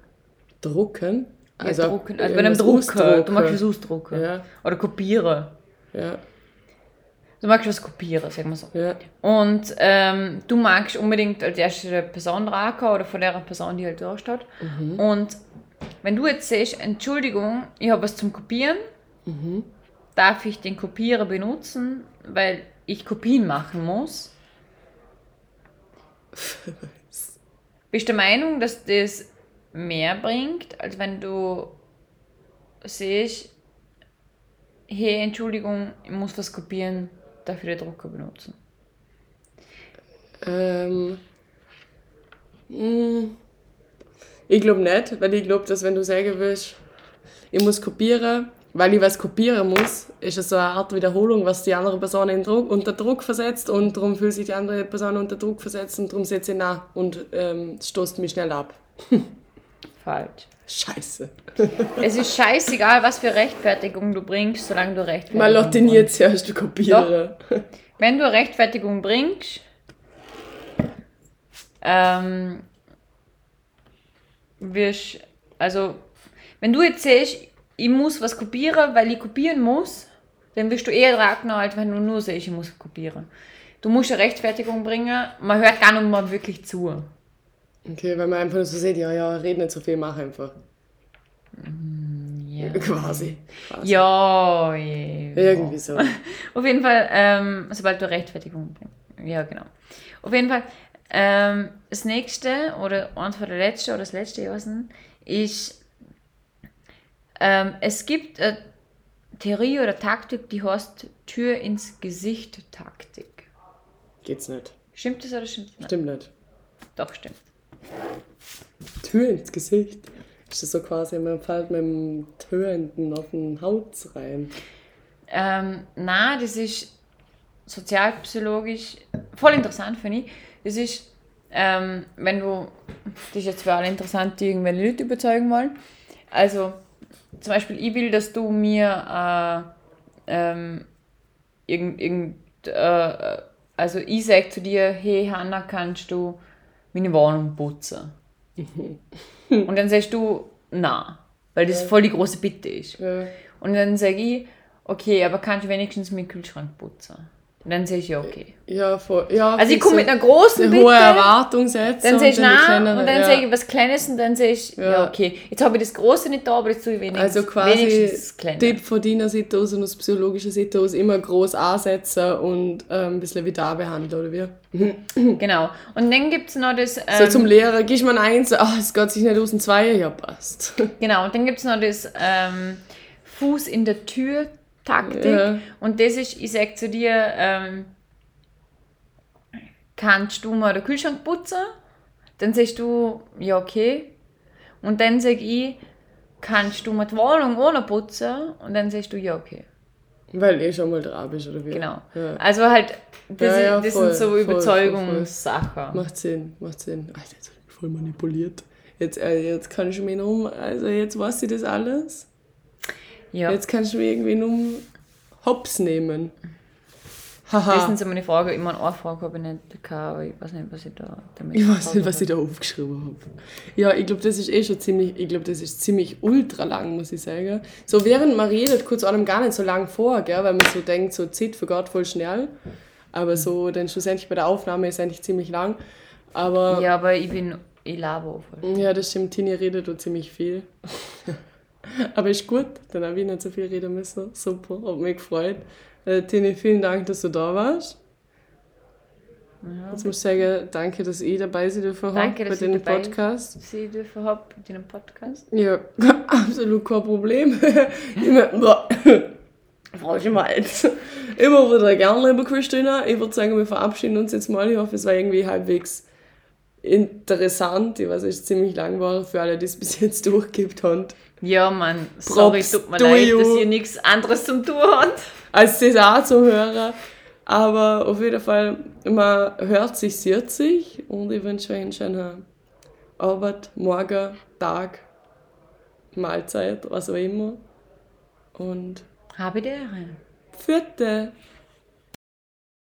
Drucken? Ja, drucken. Also bei einem Drucker, du ausdrucken. magst was ausdrucken. Ja, Oder kopieren. ja, Du magst was kopieren, sagen wir so. ja. Und ähm, du magst unbedingt als erste Person rankommen oder von der Person, die halt durchsteht. Und wenn du jetzt sagst, Entschuldigung, ich habe was zum Kopieren, Mhm. darf ich den Kopierer benutzen, weil ich Kopien machen muss? Bist du der Meinung, dass das mehr bringt, als wenn du siehst, hey, Entschuldigung, ich muss was kopieren, darf ich den Drucker benutzen? Ähm, mh, ich glaube nicht, weil ich glaube, dass wenn du sagen willst, ich muss kopieren, weil ich was kopieren muss, ist es so eine Art Wiederholung, was die andere Person in Druck, unter Druck versetzt und darum fühlt sich die andere Person unter Druck versetzt und darum setze ich nach und ähm, stoßt mich schnell ab. Falsch. Scheiße. Es ist scheißegal, was für Rechtfertigung du bringst, solange du Rechtfertigung Mal Lotte bringst. jetzt erst du kopieren. Wenn du Rechtfertigung bringst, ähm, wirst, also, wenn du jetzt siehst, ich muss was kopieren, weil ich kopieren muss, dann wirst du eher raten, als wenn du nur siehst, ich muss kopieren. Du musst eine Rechtfertigung bringen, man hört gar nicht mal wirklich zu. Okay, weil man einfach nur so sieht, ja, ja, red nicht so viel, mach einfach. Ja. Quasi. Quasi. Ja, je. Irgendwie so. Auf jeden Fall, ähm, sobald du Rechtfertigung bringst. Ja, genau. Auf jeden Fall, ähm, das nächste oder eins von der letzte oder das letzte, ich weiß nicht, ist, ähm, es gibt eine Theorie oder Taktik, die heißt Tür ins Gesicht Taktik. Geht's nicht. Stimmt das oder stimmt das nicht? Stimmt nicht. Doch, stimmt. Tür ins Gesicht. Ist das so quasi, man fällt mit dem Türenden auf den Haut rein. Ähm, na, das ist sozialpsychologisch voll interessant, finde ich. Das ist, ähm, wenn du, das ist jetzt für alle interessant, die irgendwelche Leute überzeugen wollen. Also, zum Beispiel, ich will, dass du mir äh, ähm, irgend, irgend, äh, also ich sage zu dir, hey Hanna, kannst du meine Wohnung putzen? Und dann sagst du, na, weil das voll die große Bitte ist. Ja. Und dann sage ich, okay, aber kannst du wenigstens meinen Kühlschrank putzen? Und dann sage ich, ja, okay. Ja, voll. Ja, Also ich komme so mit einer großen eine Bitte, hohe Erwartung setzen. dann ich eine nein und dann ja. sage ich was Kleines und dann sage ich, ja, Ja. okay. Jetzt habe ich das Große nicht da, aber jetzt tue ich wenigstens, Also quasi wenigstens das. Tipp von deiner Seite aus und aus psychologischer Seite aus immer groß ansetzen und ähm, ein bisschen wie da behandeln, oder wie? Genau. Und dann gibt es noch das... So Ähm, zum Lehrer, gehst du mal ein eins, ah, es geht sich nicht aus dem Zweier, ja passt. Genau, und dann gibt es noch das ähm, Fuß in der Tür Taktik. Ja. Und das ist, ich sage zu dir, ähm, kannst du mal den Kühlschrank putzen? Dann sagst du, ja, okay. Und dann sage ich, kannst du mal die Wohnung ohne putzen? Und dann sagst du, ja, okay. Weil eh schon mal dran bist, oder wie? Genau. Ja. Also halt, das, Ja, ja, das voll, sind so Überzeugungssachen. Macht Sinn, macht Sinn. Alter, jetzt hab ich voll manipuliert. Jetzt, äh, jetzt kann ich mich um, also jetzt weiß ich das alles. Ja, Jetzt kannst du mich irgendwie um Hops nehmen. das Haha. sind so meine Fragen. Ich meine, eine Frage habe ich nicht gehabt, aber ich weiß nicht, was ich da damit Ich weiß nicht, was ich da aufgeschrieben habe. Ja, ich glaube, das ist eh schon ziemlich, ich glaube, das ist ziemlich ultra lang, muss ich sagen. So während man redet, kurz einem gar nicht so lang vor, gell, weil man so denkt, so Zeit vergeht voll schnell. Aber so dann schlussendlich bei der Aufnahme ist eigentlich ziemlich lang. Aber Ja, aber ich bin, ich laber voll. ja, das stimmt, Tini redet da ziemlich viel. Aber ist gut, dann habe ich nicht so viel reden müssen. Super, hat mich gefreut. Äh, Tini, vielen Dank, dass du da warst. Jetzt muss ich sagen, danke, dass ich dabei sein dürfen habe Danke, bei dabei Podcast. Sie dürfen überhaupt in einem Podcast. Ja, absolut kein Problem. Immer, Frau Schmalz. Immer wieder gerne, liebe Christina. Ich würde sagen, wir verabschieden uns jetzt mal. Ich hoffe, es war irgendwie halbwegs interessant. Ich weiß, es ist ziemlich lang war für alle, die es bis jetzt durchgibt haben. Ja, Mann, sorry, Props tut mir leid, you. dass ihr nichts anderes zum tun habt. Als das auch zu hören. Aber auf jeden Fall, man hört sich, sieht sich. Und ich wünsche euch einen schönen Abend, Morgen, Tag, Mahlzeit, was auch immer. Und Habe die Ehre. vierte.